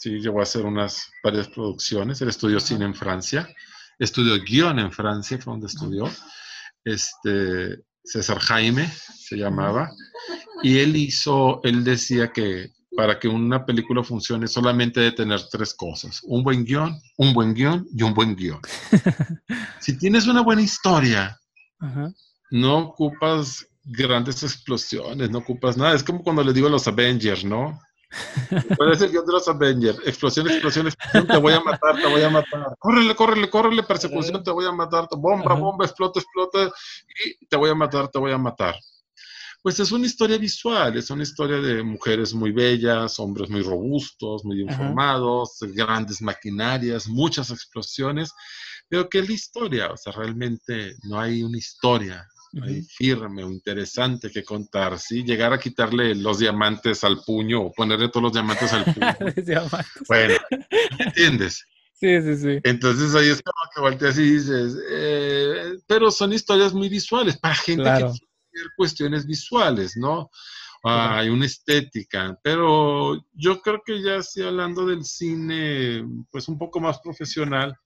sí, llegó a hacer unas varias producciones. Él estudió cine en Francia, estudió guion en Francia, fue donde estudió. Este, César Jaime se llamaba. Y él hizo, él decía que para que una película funcione solamente debe tener tres cosas. Un buen guion, un buen guion y un buen guion. si tienes una buena historia, Ajá. no ocupas grandes explosiones, no ocupas nada. Es como cuando les digo a los Avengers, ¿no? ¿Cuál es el guion de los Avengers? Explosión, explosión, explosión, te voy a matar, te voy a matar. Córrele, córrele, córrele, persecución, te voy a matar. Bomba, Ajá. bomba, explota, explota. Y te voy a matar, te voy a matar. Pues es una historia visual, es una historia de mujeres muy bellas, hombres muy robustos, muy Ajá. informados, grandes maquinarias, muchas explosiones, pero que es la historia, o sea, realmente no hay una historia ahí firme o interesante que contar, ¿sí? Llegar a quitarle los diamantes al puño o ponerle todos los diamantes al puño. Bueno, ¿entiendes? Sí, sí, sí. Entonces ahí es como que volteas y dices, eh, pero son historias muy visuales para gente Claro. que quiere ver cuestiones visuales, ¿no? Ah. Hay una estética, pero yo creo que ya sí hablando del cine, pues un poco más profesional,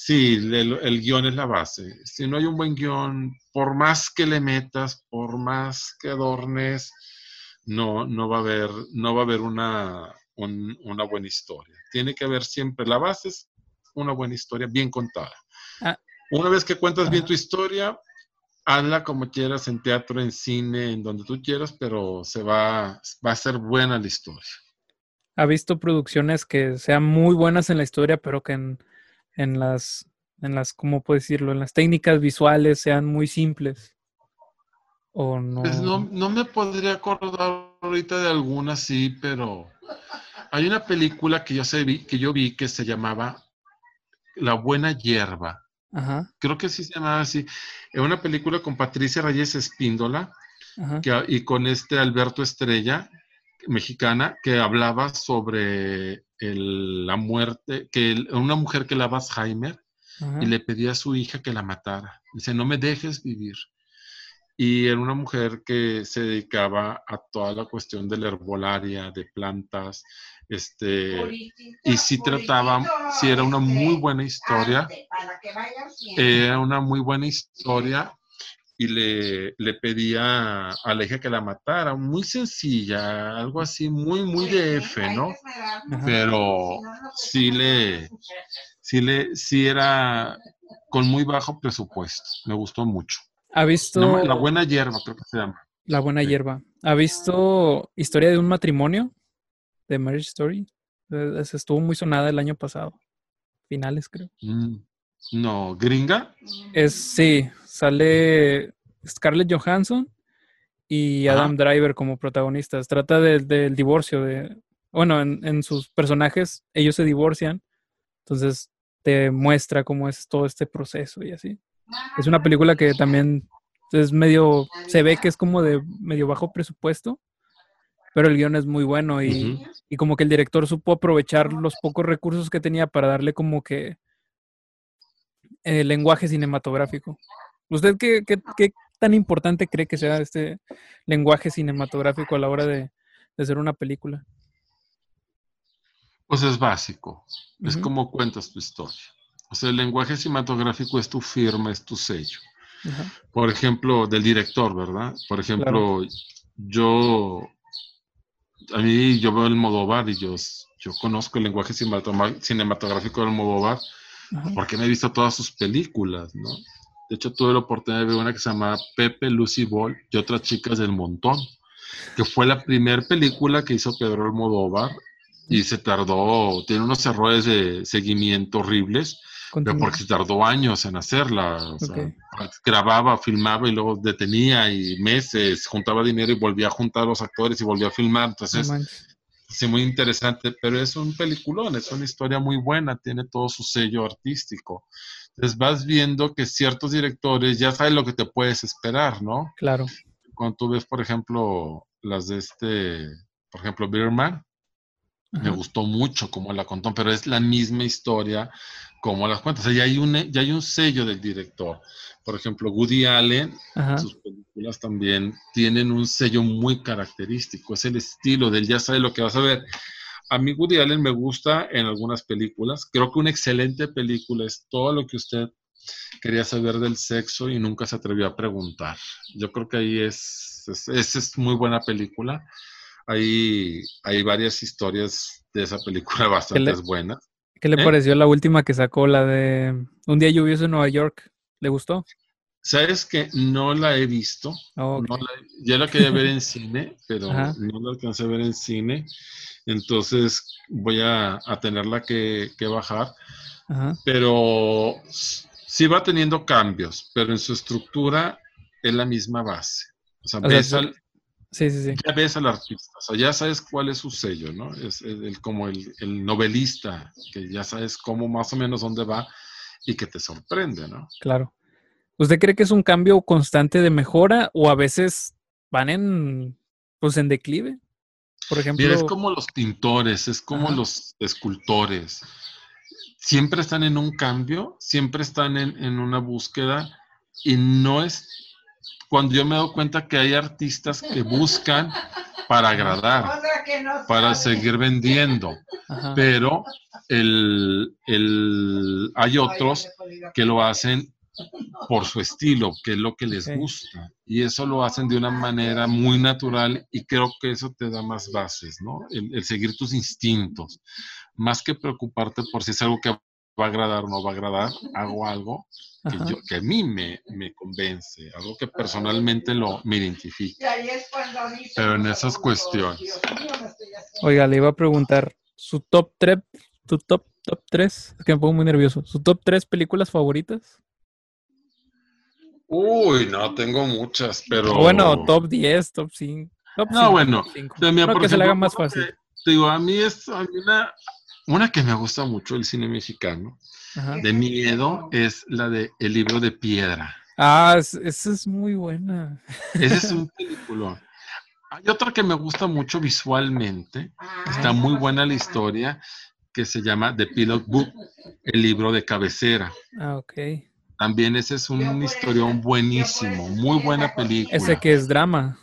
sí, el, el guion es la base. Si no hay un buen guion, por más que le metas, por más que adornes, no, no va a haber, no va a haber una, un- una buena historia. Tiene que haber siempre, la base es una buena historia bien contada. Ah. Una vez que cuentas bien tu historia, hazla como quieras, en teatro, en cine, en donde tú quieras, pero se va, va a ser buena la historia. ¿Ha visto producciones que sean muy buenas en la historia, pero que en, en las, en las, ¿cómo puedo decirlo? En las técnicas visuales sean muy simples. ¿O no? Pues no, no me podría acordar ahorita de alguna sí, pero hay una película que yo, sé, vi, que yo vi que se llamaba La Buena Hierba. Ajá, Creo que sí se llamaba así. Es una película con Patricia Reyes Espíndola que- y con este Alberto Estrella, mexicana, que hablaba sobre el- la muerte, que el- una mujer que la va Alzheimer y le pedía a su hija que la matara. Dice, no me dejes vivir. Y era una mujer que se dedicaba a toda la cuestión de la herbolaria, de plantas, este, y sí trataba, sí era una muy buena historia, era una muy buena historia y le, le pedía a la hija que la matara, muy sencilla, algo así, muy, muy de F, ¿no? Pero sí le, sí le, sí era con muy bajo presupuesto, me gustó mucho. ¿Ha visto No, la buena hierba, creo que se llama. La buena Sí. hierba? ¿Ha visto Historia de un matrimonio? De Marriage Story. Eh, estuvo muy sonada el año pasado. Finales, creo. Mm, No, gringa. Es, sí, sale Scarlett Johansson y Ajá. Adam Driver como protagonistas. Trata de- del divorcio de... Bueno, en, en sus personajes, ellos se divorcian. Entonces te muestra cómo es todo este proceso y así. Es una película que también es medio... Se ve que es como de medio bajo presupuesto. Pero el guion es muy bueno y, y como que el director supo aprovechar los pocos recursos que tenía para darle como que eh, lenguaje cinematográfico. ¿Usted qué, qué- qué tan importante cree que sea este lenguaje cinematográfico a la hora de, de hacer una película? Pues es básico. Es como cuentas tu historia. O sea, el lenguaje cinematográfico es tu firma, es tu sello. Por ejemplo, del director, ¿verdad? Por ejemplo, yo, a mí, yo veo el Modovar y yo, yo conozco el lenguaje cinematográfico del Modovar ajá. porque me he visto todas sus películas, ¿no? De hecho, tuve la oportunidad de ver una que se llama Pepe, Lucy Ball y otras chicas del montón, que fue la primera película que hizo Pedro Almodóvar y se tardó, tiene unos errores de seguimiento horribles, pero Continúa. porque se tardó años en hacerla. O sea, grababa, filmaba y luego detenía y meses, juntaba dinero y volvía a juntar a los actores y volvía a filmar. Entonces. Sí, muy interesante, pero es un peliculón, es una historia muy buena, tiene todo su sello artístico. Entonces vas viendo que ciertos directores ya saben lo que te puedes esperar, ¿no? Claro. Cuando tú ves, por ejemplo, las de este por ejemplo, Birman, me gustó mucho cómo la contó, pero es la misma historia como las cuentas. O sea, ya hay, un, ya hay un sello del director. Por ejemplo, Woody Allen, sus películas también tienen un sello muy característico. Es el estilo del ya sabe lo que vas a ver. A mí Woody Allen me gusta en algunas películas. Creo que una excelente película es todo lo que usted quería saber del sexo y nunca se atrevió a preguntar. Yo creo que ahí es, es, es muy buena película. Hay, hay varias historias de esa película bastante buenas. ¿Qué le ¿Eh? pareció la última que sacó, la de Un día lluvioso en Nueva York? ¿Le gustó? Sabes que no la he visto. Oh, ya la quería ver en cine, pero no la alcancé a ver en cine. Entonces voy a, tenerla que, bajar. Pero sí va teniendo cambios, pero en su estructura es la misma base. O sea, Sí, sí, sí. Ya ves al artista, o sea, ya sabes cuál es su sello, ¿no? Es el, como el, novelista, que ya sabes cómo más o menos dónde va y que te sorprende, ¿no? Claro. ¿Usted cree que es un cambio constante de mejora o a veces van en, pues, en declive? Por ejemplo. es como los pintores, es como los escultores. Siempre están en un cambio, siempre están en, en una búsqueda y no es cuando yo me doy cuenta que hay artistas que buscan para agradar, para seguir vendiendo, pero el, hay otros que lo hacen por su estilo, que es lo que les gusta. Y eso lo hacen de una manera muy natural y creo que eso te da más bases, ¿no? el seguir tus instintos, más que preocuparte por si es algo que va a agradar o no va a agradar, hago algo que, a mí me, convence, algo que personalmente lo, me identifica. Pero en esas cuestiones. Oiga, le iba a preguntar su top 3, tu top, top 3, es que me pongo muy nervioso, su top 3 películas favoritas. Uy, no, tengo muchas, pero... Bueno, top 10, top 5. no, bueno, de mi, que se le haga más fácil. digo, a mí es una, una que me gusta mucho el cine mexicano, de miedo, es la de El libro de piedra. Ah, esa es muy buena. Ese es un película. Hay otra que me gusta mucho visualmente, está muy buena la historia, que se llama The Pillow Book, el libro de cabecera. Ah, ok. También ese es un historión buenísimo, muy buena película. ¿Ese que es drama?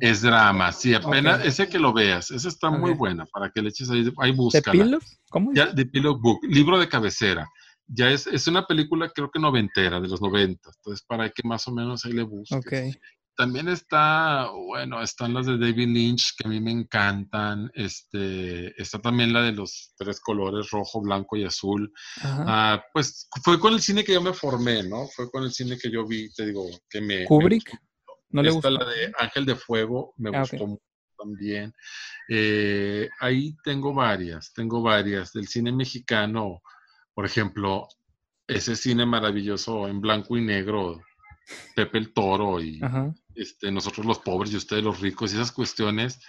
Es drama, sí, apenas ese que lo veas, esa está muy buena para que le eches ahí, ahí búscala. ¿The Pillow? ¿Cómo? Ya, The Pillow Book, libro de cabecera. Ya es, es una película creo que noventera, de los noventas, entonces para que más o menos ahí le busques. Ok. También está, bueno, están las de David Lynch que a mí me encantan. Este, está también la de los tres colores, rojo, blanco y azul. Ah, pues fue con el cine que yo me formé, ¿no? Fue con el cine que yo vi, te digo, que me... ¿Kubrick? ¿No le gusta? la de Ángel de Fuego, me ah, gustó mucho también. Eh, ahí tengo varias, tengo varias. Del cine mexicano, por ejemplo, ese cine maravilloso en blanco y negro Pepe el Toro y este, nosotros los pobres y ustedes los ricos y esas cuestiones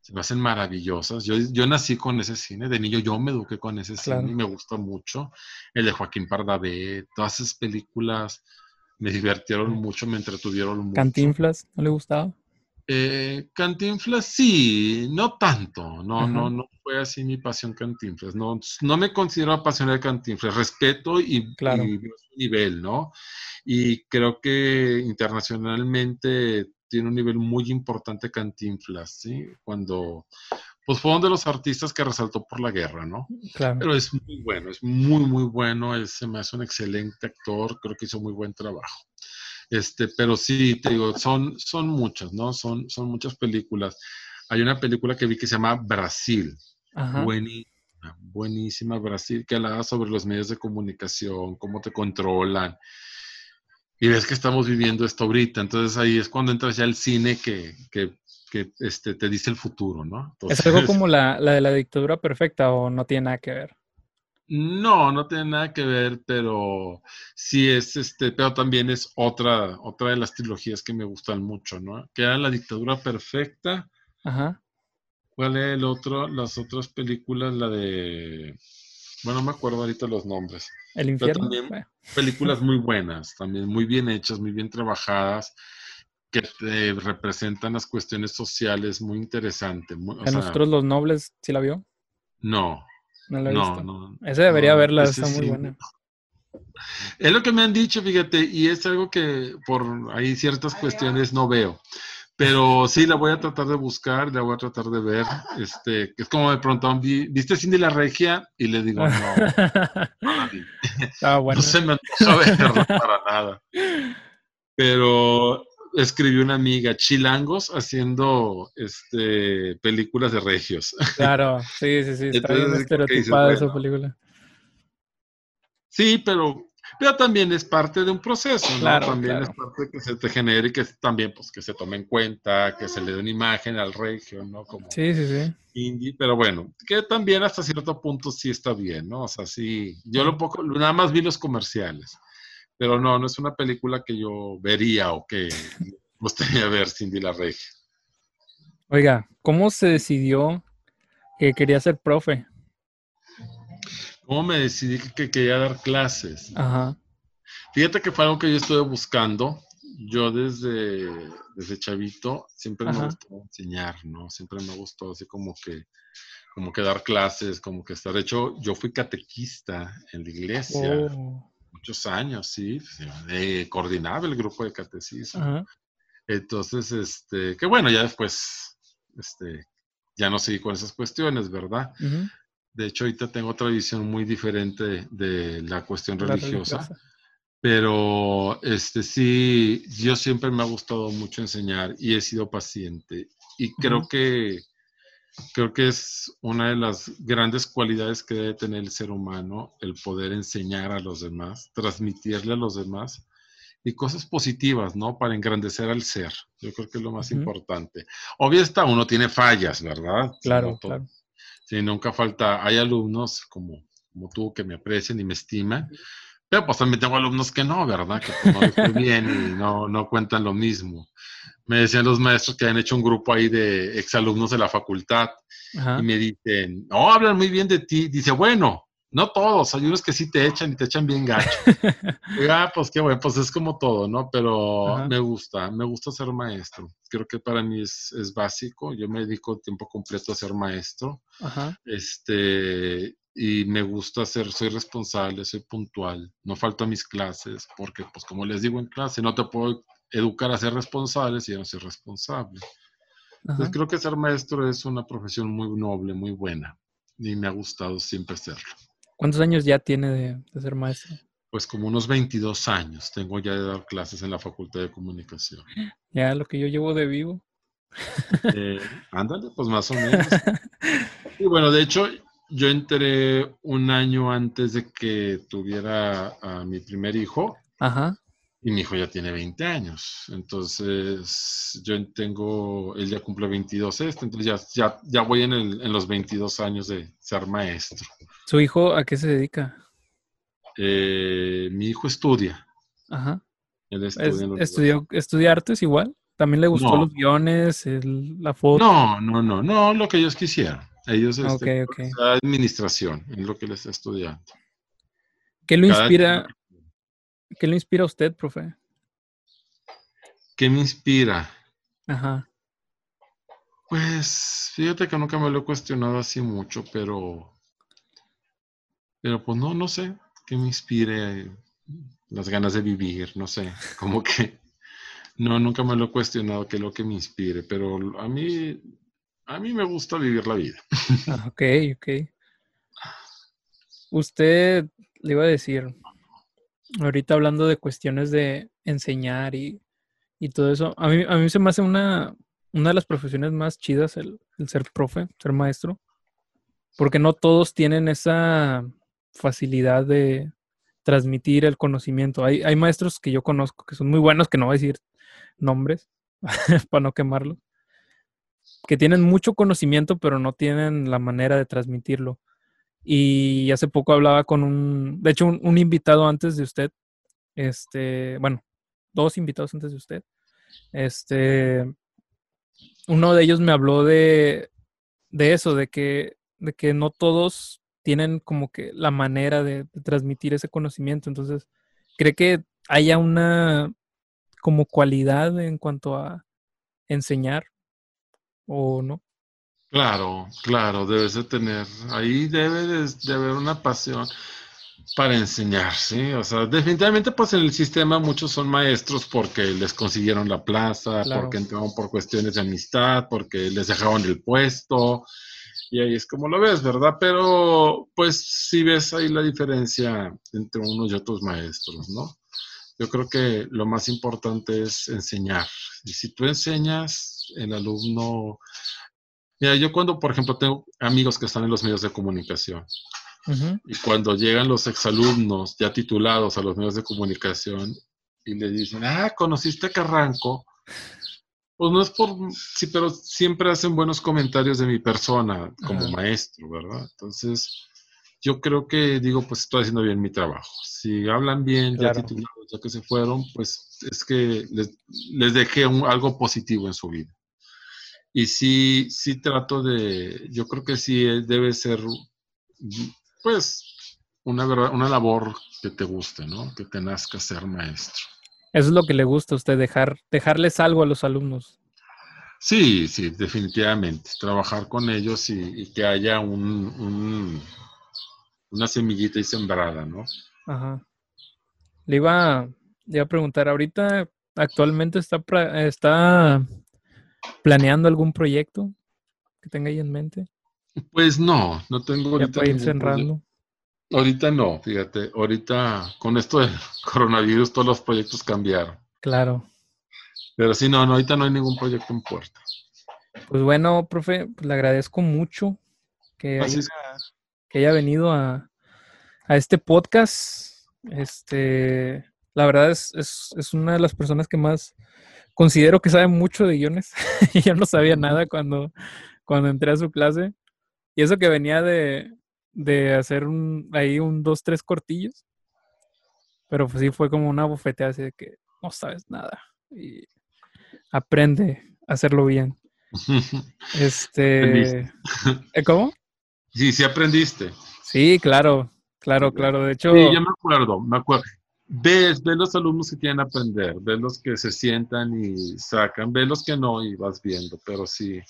se me hacen maravillosas. Yo, yo nací con ese cine, de niño yo me eduqué con ese cine y me gusta mucho. El de Joaquín Pardavé, todas esas películas me divirtieron mucho, me entretuvieron mucho. ¿Cantinflas no le gustaba? Eh, Cantinflas sí, no tanto, no, no, no fue así mi pasión Cantinflas, no, no me considero apasionado de Cantinflas, respeto y, claro. y nivel, ¿no? Y creo que internacionalmente tiene un nivel muy importante Cantinflas, ¿sí? Cuando, pues fue uno de los artistas que resaltó por la guerra, ¿no? Claro. Pero es muy bueno, es muy, muy bueno, él se me hace un excelente actor, creo que hizo muy buen trabajo. Este, pero sí, te digo, son, son muchas, ¿no? Son, son muchas películas. Hay una película que vi que se llama Brasil. Buenísima, buenísima Brasil, que hablaba sobre los medios de comunicación, cómo te controlan. Y ves que estamos viviendo esto ahorita. Entonces ahí es cuando entras ya al cine que, que, que este, te dice el futuro, ¿no? ¿Es algo como la, la de la dictadura perfecta o no tiene nada que ver? No, no tiene nada que ver, pero sí es este, pero también es otra, otra de las trilogías que me gustan mucho, ¿no? Que era La dictadura perfecta. Ajá. ¿Cuál es el otro? Las otras películas, la de. Bueno, no me acuerdo ahorita los nombres. El infierno. películas muy buenas, también muy bien hechas, muy bien trabajadas. que te representan las cuestiones sociales muy interesante. ¿A nosotros los nobles sí la vio? No. No la he no, visto. no. Esa debería verla, ese está muy sí. buena. Es lo que me han dicho, fíjate, y es algo que por ahí ciertas cuestiones no veo. Pero sí, la voy a tratar de buscar, la voy a tratar de ver. Este, es como me preguntaban, "Vi- ¿viste Cindy la Regia? Y le digo, no, no la vi. Estaba bueno. No se me antoja verla para nada. Pero escribió una amiga, Chilangos, haciendo este, películas de regios. Claro, sí, sí, sí. Está bien Entonces, dices, estereotipada esa película. Sí, pero, pero también es parte de un proceso, ¿no? Claro, también claro. es parte de que se te genere y que también pues que se tome en cuenta, que se le dé una imagen al regio, ¿no? Como Sí, sí, sí. indie, pero bueno, que también hasta cierto punto sí está bien, ¿no? O sea, sí, yo lo poco, nada más vi los comerciales, pero no, no es una película que yo vería o que me gustaría ver Cindy la Regia. Oiga, ¿cómo se decidió que quería ser profe? ¿Cómo me decidí que, que quería dar clases? Ajá. Fíjate que fue algo que yo estuve buscando. Yo desde, desde chavito siempre Ajá. me gustó enseñar, ¿no? Siempre me gustó así como que, como que dar clases, como que estar. De hecho, yo fui catequista en la iglesia Oh, muchos años, sí. Eh, coordinaba el grupo de catecismo. Entonces, este, que bueno, ya después, este, ya no seguí con esas cuestiones, ¿verdad? De hecho, ahorita tengo otra visión muy diferente de la cuestión La religiosa. religiosa. Pero este sí, yo siempre me ha gustado mucho enseñar y he sido paciente. Y creo que creo que es una de las grandes cualidades que debe tener el ser humano, el poder enseñar a los demás, transmitirle a los demás y cosas positivas, ¿no? Para engrandecer al ser. Yo creo que es lo más Ujú. importante. Obvio está, uno tiene fallas, ¿verdad? Claro, no todo- claro. Sí, nunca falta. Hay alumnos como, como tú que me aprecian y me estiman, pero pues también tengo alumnos que no, ¿verdad? Que pues, no les fue bien y no, no cuentan lo mismo. Me decían los maestros que han hecho un grupo ahí de exalumnos de la facultad Ajá. y me dicen, no, hablan muy bien de ti. Dice, bueno, no todos, hay unos que sí te echan y te echan bien gacho. Ah, pues qué bueno, pues es como todo, ¿no? Pero Ajá. me gusta, me gusta ser maestro. Creo que para mí es, es básico. Yo me dedico tiempo completo a ser maestro. Ajá. Este, y me gusta ser, soy responsable, soy puntual, no falto a mis clases, porque pues como les digo en clase, no te puedo educar a ser responsable si yo no soy responsable. Ajá. Entonces creo que ser maestro es una profesión muy noble, muy buena, y me ha gustado siempre serlo. ¿Cuántos años ya tiene de, de ser maestro? Pues como unos 22 años tengo ya de dar clases en la Facultad de Comunicación. Ya lo que yo llevo de vivo. Eh, ándale, pues más o menos. Y bueno, de hecho, yo entré un año antes de que tuviera a mi primer hijo Ajá. Y mi hijo ya tiene 20 años. Entonces, yo tengo, él ya cumple 22 este, entonces ya, ya, ya voy en, el- en los 22 años de ser maestro. ¿Su hijo a qué se dedica? Eh, mi hijo estudia. Ajá. Él Es- estudia en la estudió, estudia artes igual. También le gustó No. los guiones, el- la foto. No, no, no, no, lo que ellos quisieran. Ellos, este, Ok, ok. o sea, administración, es lo que les está estudiando. ¿Qué lo Cada inspira? ¿Qué lo inspira a usted, profe? ¿Qué me inspira? Ajá. Pues fíjate que nunca me lo he cuestionado así mucho, pero, pero pues no, no sé, qué me inspire las ganas de vivir, no sé, como que no, nunca me lo he cuestionado qué es lo que me inspire, pero a mí, a mí me gusta vivir la vida. Ah, ok, ok. Usted le iba a decir, ahorita hablando de cuestiones de enseñar y, y todo eso, a mí, a mí se me hace una, una de las profesiones más chidas el, ser profe, ser maestro, porque no todos tienen esa facilidad de transmitir el conocimiento. Hay, hay maestros que yo conozco que son muy buenos, que no voy a decir nombres para no quemarlos, que tienen mucho conocimiento, pero no tienen la manera de transmitirlo. Y hace poco hablaba con un, de hecho, un, invitado antes de usted, este, bueno, dos invitados antes de usted. Este, uno de ellos me habló de, de eso, de que, de que no todos tienen como que la manera de, de transmitir ese conocimiento. Entonces, ¿cree que haya una como cualidad en cuanto a enseñar o no? Claro, claro, debes de tener, ahí debe de, haber una pasión para enseñar, ¿sí? O sea, definitivamente pues en el sistema muchos son maestros porque les consiguieron la plaza, porque entraron por cuestiones de amistad, porque les dejaron el puesto, y ahí es como lo ves, ¿verdad? Pero pues sí ves ahí la diferencia entre unos y otros maestros, ¿no? Yo creo que lo más importante es enseñar. Y si tú enseñas, el alumno Mira, yo cuando, por ejemplo, tengo amigos que están en los medios de comunicación y cuando llegan los exalumnos ya titulados a los medios de comunicación y le dicen, ah, ¿conociste a Carranco? Pues no es por, sí, pero siempre hacen buenos comentarios de mi persona como maestro, ¿verdad? Entonces, yo creo que digo, pues estoy haciendo bien mi trabajo. Si hablan bien, ya titulados, ya que se fueron, pues es que les, dejé algo positivo en su vida. Y sí, sí trato de, yo creo que sí debe ser, pues, una, una labor que te guste, ¿no? Que te nazca ser maestro. Eso es lo que le gusta a usted, dejar, dejarles algo a los alumnos. Sí, sí, definitivamente. Trabajar con ellos y, que haya un, una semillita y sembrada, ¿no? Ajá. Le iba, le iba a preguntar, ahorita actualmente está, está ¿Planeando algún proyecto que tenga ahí en mente? Pues no, no tengo ahorita. Ir cerrando. Ahorita no, fíjate, ahorita con esto del coronavirus todos los proyectos cambiaron. Claro. Pero sí, no, no ahorita no hay ningún proyecto en puerta. Pues bueno, profe, pues le agradezco mucho que, haya, que haya venido a, a, este podcast. Este, la verdad es, es, es una de las personas que más considero que sabe mucho de guiones y yo no sabía nada cuando, cuando entré a su clase. Y eso que venía de, de hacer un, ahí un dos, tres cortillos. Pero pues sí fue como una bofetea así de que no sabes nada. Y aprende a hacerlo bien. Este. ¿eh, ¿Cómo? Sí, sí aprendiste. Sí, claro, claro, claro. De hecho. Sí, yo me acuerdo, me acuerdo ves, ves los alumnos que quieren aprender, ves los que se sientan y sacan, ves los que no y vas viendo, pero sí,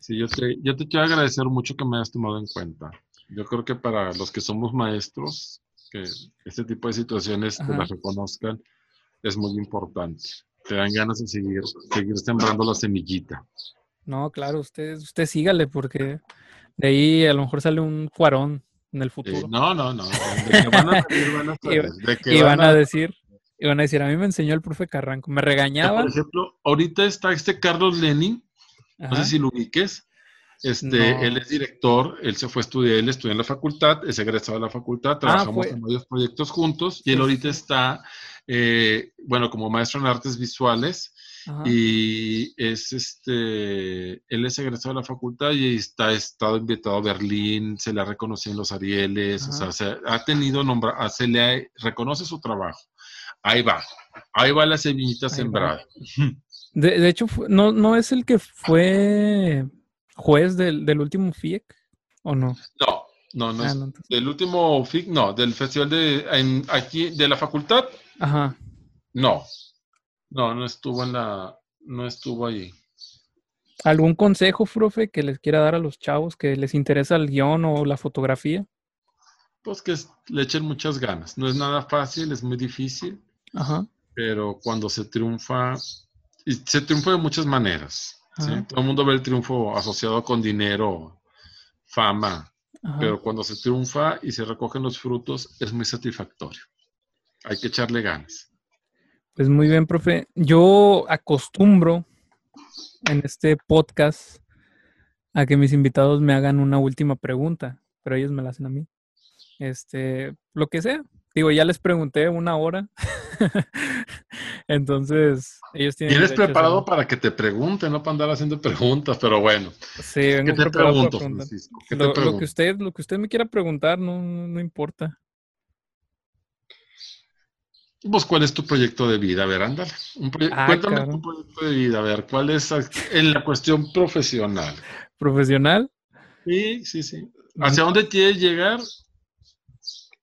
sí, yo te, yo te quiero agradecer mucho que me hayas tomado en cuenta. Yo creo que para los que somos maestros, que este tipo de situaciones te las reconozcan, es muy importante. Te dan ganas de seguir, seguir sembrando la semillita. No, claro, usted, usted sígale porque de ahí a lo mejor sale un cuarón en el futuro. no, no, no. De que van a y, van a, decir, y van a decir, a mí me enseñó el profe Carranco, me regañaba. Por ejemplo, ahorita está este Carlos Lenin, no sé si lo ubiques. Este, él es director, él se fue a estudiar, él estudió en la facultad, es egresado de la facultad, ah, trabajamos en varios proyectos juntos y él ahorita está, eh, bueno, como maestro en artes visuales y es este, él es egresado de la facultad y está ha estado invitado a Berlín, se le ha reconocido en los Arieles, o sea, se ha tenido nombra, ah, se le reconoce su trabajo. Ahí va, ahí va la semillita sembrada. De, hecho, no, no es el que fue juez del, último FIEC, ¿o no? No, no, no, ah, es, del último FIEC, no, del festival de en, aquí de la facultad. Ajá. No, no, no estuvo en la, no estuvo ahí. ¿Algún consejo, profe, que les quiera dar a los chavos que les interesa el guion o la fotografía? Pues que le echen muchas ganas. No es nada fácil, es muy difícil. Ajá. Pero cuando se triunfa, y se triunfa de muchas maneras. Todo el mundo ve el triunfo asociado con dinero, fama. Pero cuando se triunfa y se recogen los frutos, es muy satisfactorio. Hay que echarle ganas. Pues muy bien, profe. Yo acostumbro en este podcast a que mis invitados me hagan una última pregunta, pero ellos me la hacen a mí. Este, lo que sea. Digo, ya les pregunté una hora. Entonces, ellos tienen. Tienes preparado para que te pregunten, no para andar haciendo preguntas, pero bueno. Sí, vengo ¿Qué te pregunto, Francisco? ¿Qué lo, te pregunto? Lo que usted, lo que usted me quiera preguntar, no, no importa. Pues, ¿cuál es tu proyecto de vida? A ver, ándale. Ah, cuéntame tu proyecto de vida, a ver, ¿cuál es en la cuestión profesional? ¿Profesional? Sí, sí, sí. ¿Hacia dónde quieres llegar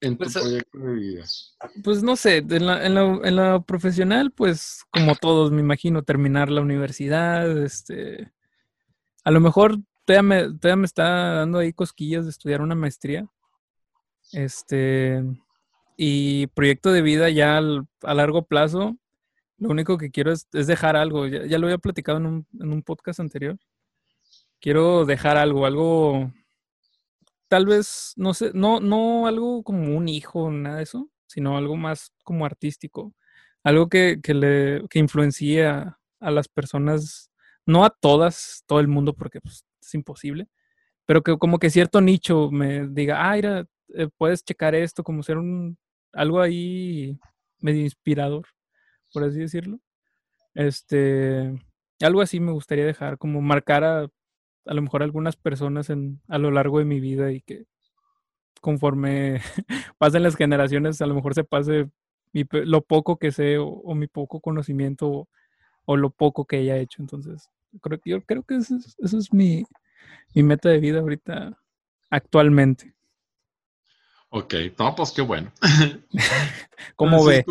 en tu Pues, eh, proyecto de vida? Pues no sé, en la, en la- en la profesional, pues como todos, me imagino, terminar la universidad, este, a lo mejor todavía me, todavía me está dando ahí cosquillas de estudiar una maestría, este, y proyecto de vida ya al- a largo plazo, lo único que quiero es, es dejar algo, ya, ya lo había platicado en un, en un podcast anterior, quiero dejar algo, algo, tal vez, no sé, no, no algo como un hijo, nada de eso, sino algo más como artístico, algo que, que le que influencie a, a las personas, no a todas, todo el mundo, porque pues, es imposible, pero que como que cierto nicho me diga, ah, mira, eh, puedes checar esto, como ser un algo ahí medio inspirador, por así decirlo. Este, algo así me gustaría dejar, como marcar a, a lo mejor algunas personas en, a lo largo de mi vida y que conforme pasen las generaciones, a lo mejor se pase mi lo poco que sé o, mi poco conocimiento o, lo poco que haya hecho. Entonces, creo, yo creo que eso es, eso es mi, mi meta de vida ahorita, actualmente. Ok, no, pues qué bueno. ¿Cómo ve?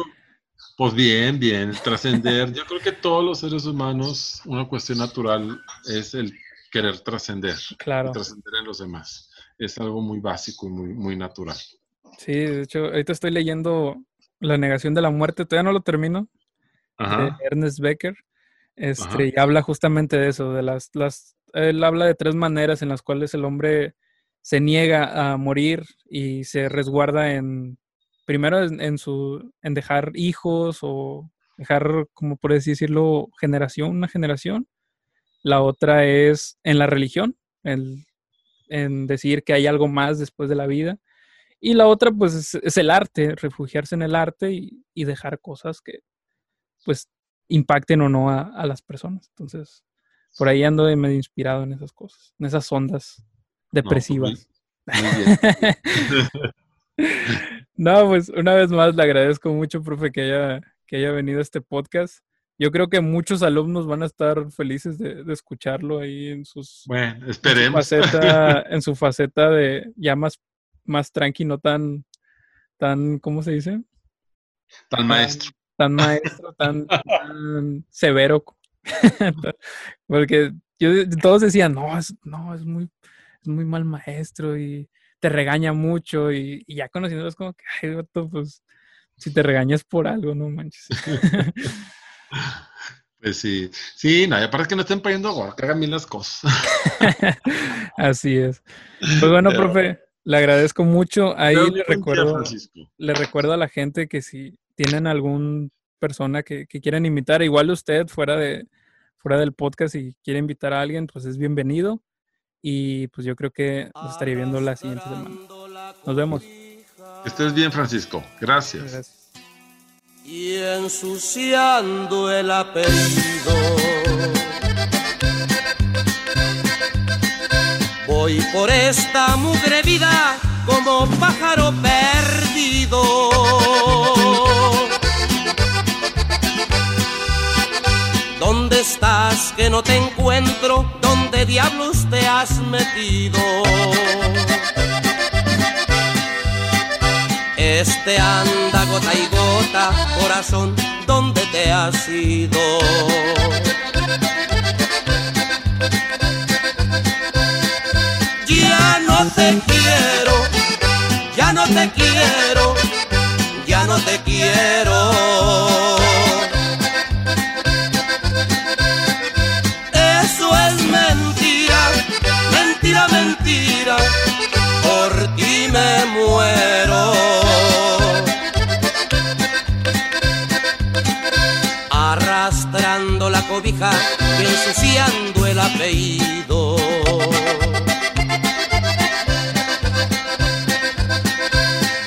Pues bien, bien, trascender. Yo creo que todos los seres humanos, una cuestión natural es el querer trascender, Claro. trascender en los demás. Es algo muy básico y muy, muy natural. Sí, de hecho, ahorita estoy leyendo La negación de la muerte, todavía no lo termino, de. Ernest Becker. Este, Ajá. y habla justamente de eso, de las, las, él habla de tres maneras en las cuales el hombre se niega a morir y se resguarda en, primero en, su, en dejar hijos o dejar, como por decirlo, generación, una generación. La otra es en la religión, el- en decir que hay algo más después de la vida. Y la otra, pues, es, el arte, refugiarse en el arte y, y dejar cosas que, pues, impacten o no a, a las personas. Entonces, por ahí ando medio inspirado en esas cosas, en esas ondas depresivas. Muy bien. No, pues una vez más le agradezco mucho, profe, que haya, que haya venido a este podcast. Yo creo que muchos alumnos van a estar felices de, de escucharlo ahí en sus Bueno, en su esperemos. faceta, en su faceta de ya más, más tranqui, no tan, tan, ¿cómo se dice? Tal maestro. Tan maestro, tan, tan severo. Porque yo, todos decían, no, es, no, es muy, es muy mal maestro y te regaña mucho y, y ya conociéndolo es como que, ay, vato, pues, si te regañas por algo, no manches. Pues sí, sí, no, y aparte que no estén poniendo gorro, que hagan bien las cosas. Así es. Pues bueno, Pero- profe, le agradezco mucho. Ahí le recuerdo, le recuerdo a la gente que si tienen algún persona que, que quieran invitar, igual usted fuera de fuera del podcast y quiere invitar a alguien, pues es bienvenido. Y pues yo creo que nos estaría viendo la siguiente semana. Nos vemos. Que estés bien, Francisco. Gracias. Gracias. y ensuciando el apellido. Voy por esta mugre vida como pájaro perdido. ¿Dónde estás que no te encuentro? ¿Dónde diablos has metido? Este anda gota y gota, corazón, ¿dónde te has ido? Ya no te quiero, ya no te quiero, ya no te quiero. Cobija y ensuciando el apellido.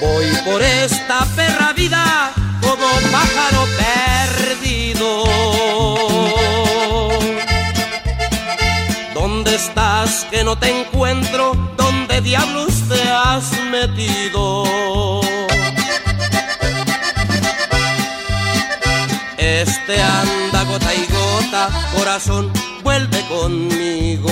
Voy por esta perra vida como pájaro perdido. ¿Dónde estás que no te encuentro? ¿Dónde diablos te has metido? Corazón, vuelve conmigo.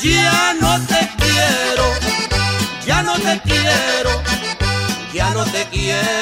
Ya no te quiero, ya no te quiero, ya no te quiero.